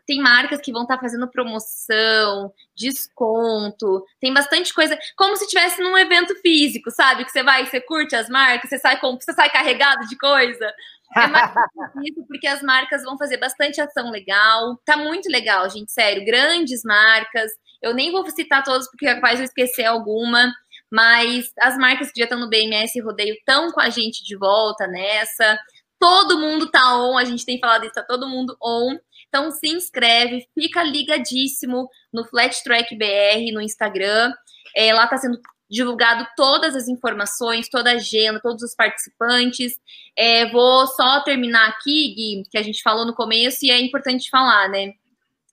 tem marcas que vão estar tá fazendo promoção, desconto, tem bastante coisa, como se tivesse num evento físico, sabe? Que você vai, você curte as marcas, você sai, você sai carregado de coisa. É mais isso porque as marcas vão fazer bastante ação legal. Tá muito legal, gente, sério. Grandes marcas. Eu nem vou citar todas porque capaz de esquecer alguma, mas as marcas que já estão no BMS Rodeio estão com a gente de volta nessa. Todo mundo tá on, a gente tem falado isso, tá todo mundo on. Então se inscreve, fica ligadíssimo no Flat Track BR no Instagram. É, lá está sendo divulgado todas as informações, toda a agenda, todos os participantes. É, vou só terminar aqui, Gui, que a gente falou no começo e é importante falar, né?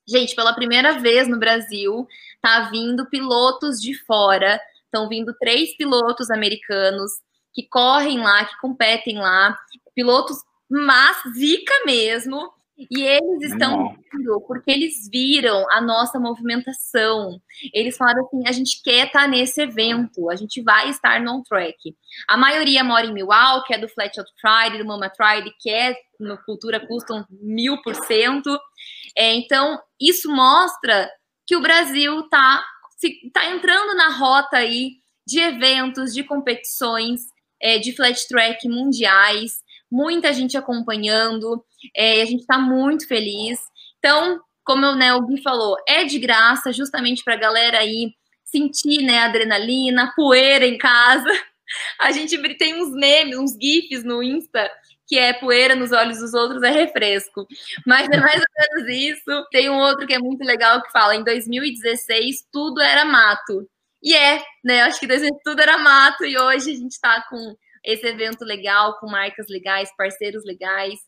Gente, pela primeira vez no Brasil, tá vindo pilotos de fora. Estão vindo três pilotos americanos que correm lá, que competem lá, pilotos mas zica mesmo, e eles estão vindo porque eles viram a nossa movimentação. Eles falaram assim: a gente quer estar tá nesse evento, a gente vai estar no track. A maioria mora em Milwaukee, é do Flat Out Friday, do Mama Friday, que é no Cultura Custom mil por cento. É, então, isso mostra que o Brasil está tá entrando na rota aí de eventos, de competições, é, de flat track mundiais muita gente acompanhando, é, a gente está muito feliz. Então, como né, o Gui falou, é de graça, justamente para a galera aí sentir né, adrenalina, poeira em casa. A gente tem uns memes, uns GIFs no Insta, que é poeira nos olhos dos outros é refresco. Mas é mais ou menos isso. Tem um outro que é muito legal que fala: em 2016 tudo era mato. E é, né? Acho que 2016 tudo era mato e hoje a gente está com esse evento legal, com marcas legais, parceiros legais.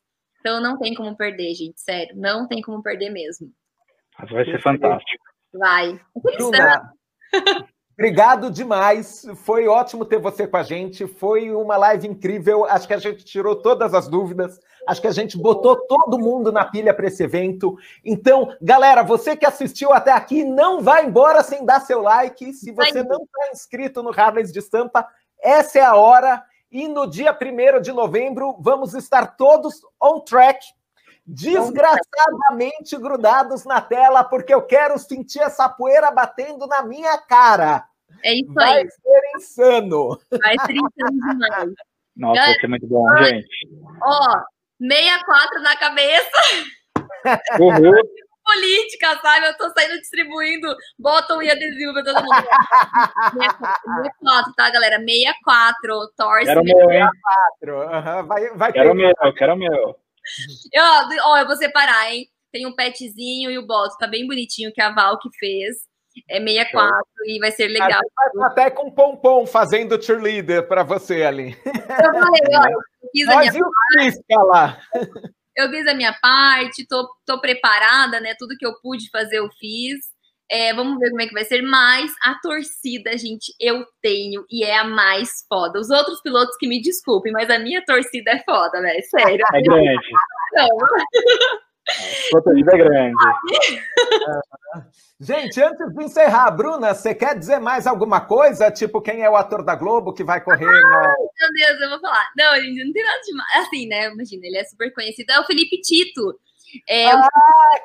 Então não tem como perder, gente, sério. Não tem como perder mesmo. Mas vai ser fantástico. Vai. Bruna, obrigado demais. Foi ótimo ter você com a gente. Foi uma live incrível. Acho que a gente tirou todas as dúvidas. Acho que a gente botou todo mundo na pilha para esse evento. Então, galera, você que assistiu até aqui, não vai embora sem dar seu like. Se você não está inscrito no Harleys de Estampa, essa é a hora. E no dia 1 de novembro, vamos estar todos on track, desgraçadamente grudados na tela, porque eu quero sentir essa poeira batendo na minha cara. É isso vai aí. Vai ser insano. Vai ser insano demais. Nossa, vai ser muito bom, gente. Ó, 64 na cabeça. Uhul política, sabe? Eu tô saindo distribuindo bottom e adesivo pra todo mundo. 64, tá, galera? 64. Torce. Quero meu, hein? 64. Uhum. Vai, vai quero o meu, quero o meu. Eu, ó, eu vou separar, hein? Tem um petzinho e o bottom. Tá bem bonitinho que a Val que fez. É 64 e vai ser legal. Até com pompom fazendo cheerleader para você ali. Eu falei, eu fiz a minha lá. Eu fiz a minha parte, tô, tô preparada, né? Tudo que eu pude fazer, eu fiz. É, vamos ver como é que vai ser. Mas a torcida, gente, eu tenho e é a mais foda. Os outros pilotos que me desculpem, mas a minha torcida é foda, velho. Sério. É grande. Protegida é grande. Gente, antes de encerrar, Bruna, você quer dizer mais alguma coisa? Tipo, quem é o ator da Globo que vai correr? Na... Meu Deus, eu vou falar. Não, gente, não tem nada de mais. Assim, né? Imagina, ele é super conhecido. É o Felipe Tito. É, ah,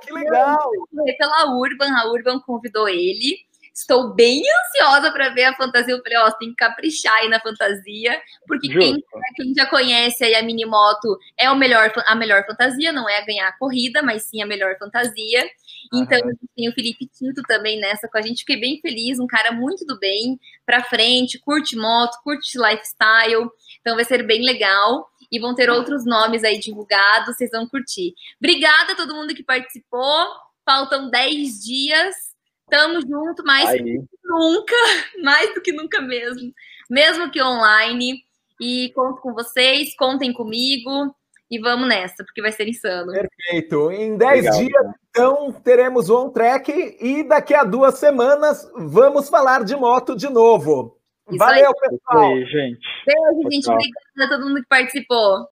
que legal! Pela Urban, a Urban convidou ele. Estou bem ansiosa para ver a fantasia. Eu falei, ó, tem que caprichar aí na fantasia, porque quem, quem, já conhece aí a Minimoto é o melhor, a melhor fantasia, não é a ganhar a corrida, mas sim a melhor fantasia. Então, uhum. tem o Felipe Tito também nessa com a gente. Fiquei bem feliz, um cara muito do bem, para frente, curte moto, curte lifestyle. Então, vai ser bem legal. E vão ter outros nomes aí divulgados, vocês vão curtir. Obrigada a todo mundo que participou. Faltam 10 dias Tamo junto, mais Aí. do que nunca, mais do que nunca mesmo, mesmo que online. E conto com vocês, contem comigo e vamos nessa, porque vai ser insano. Perfeito. Em 10 dias, então, teremos o On Track e daqui a duas semanas vamos falar de moto de novo. Isso Valeu, aí. pessoal. Aí, gente. Beijo, gente. Obrigada a todo mundo que participou.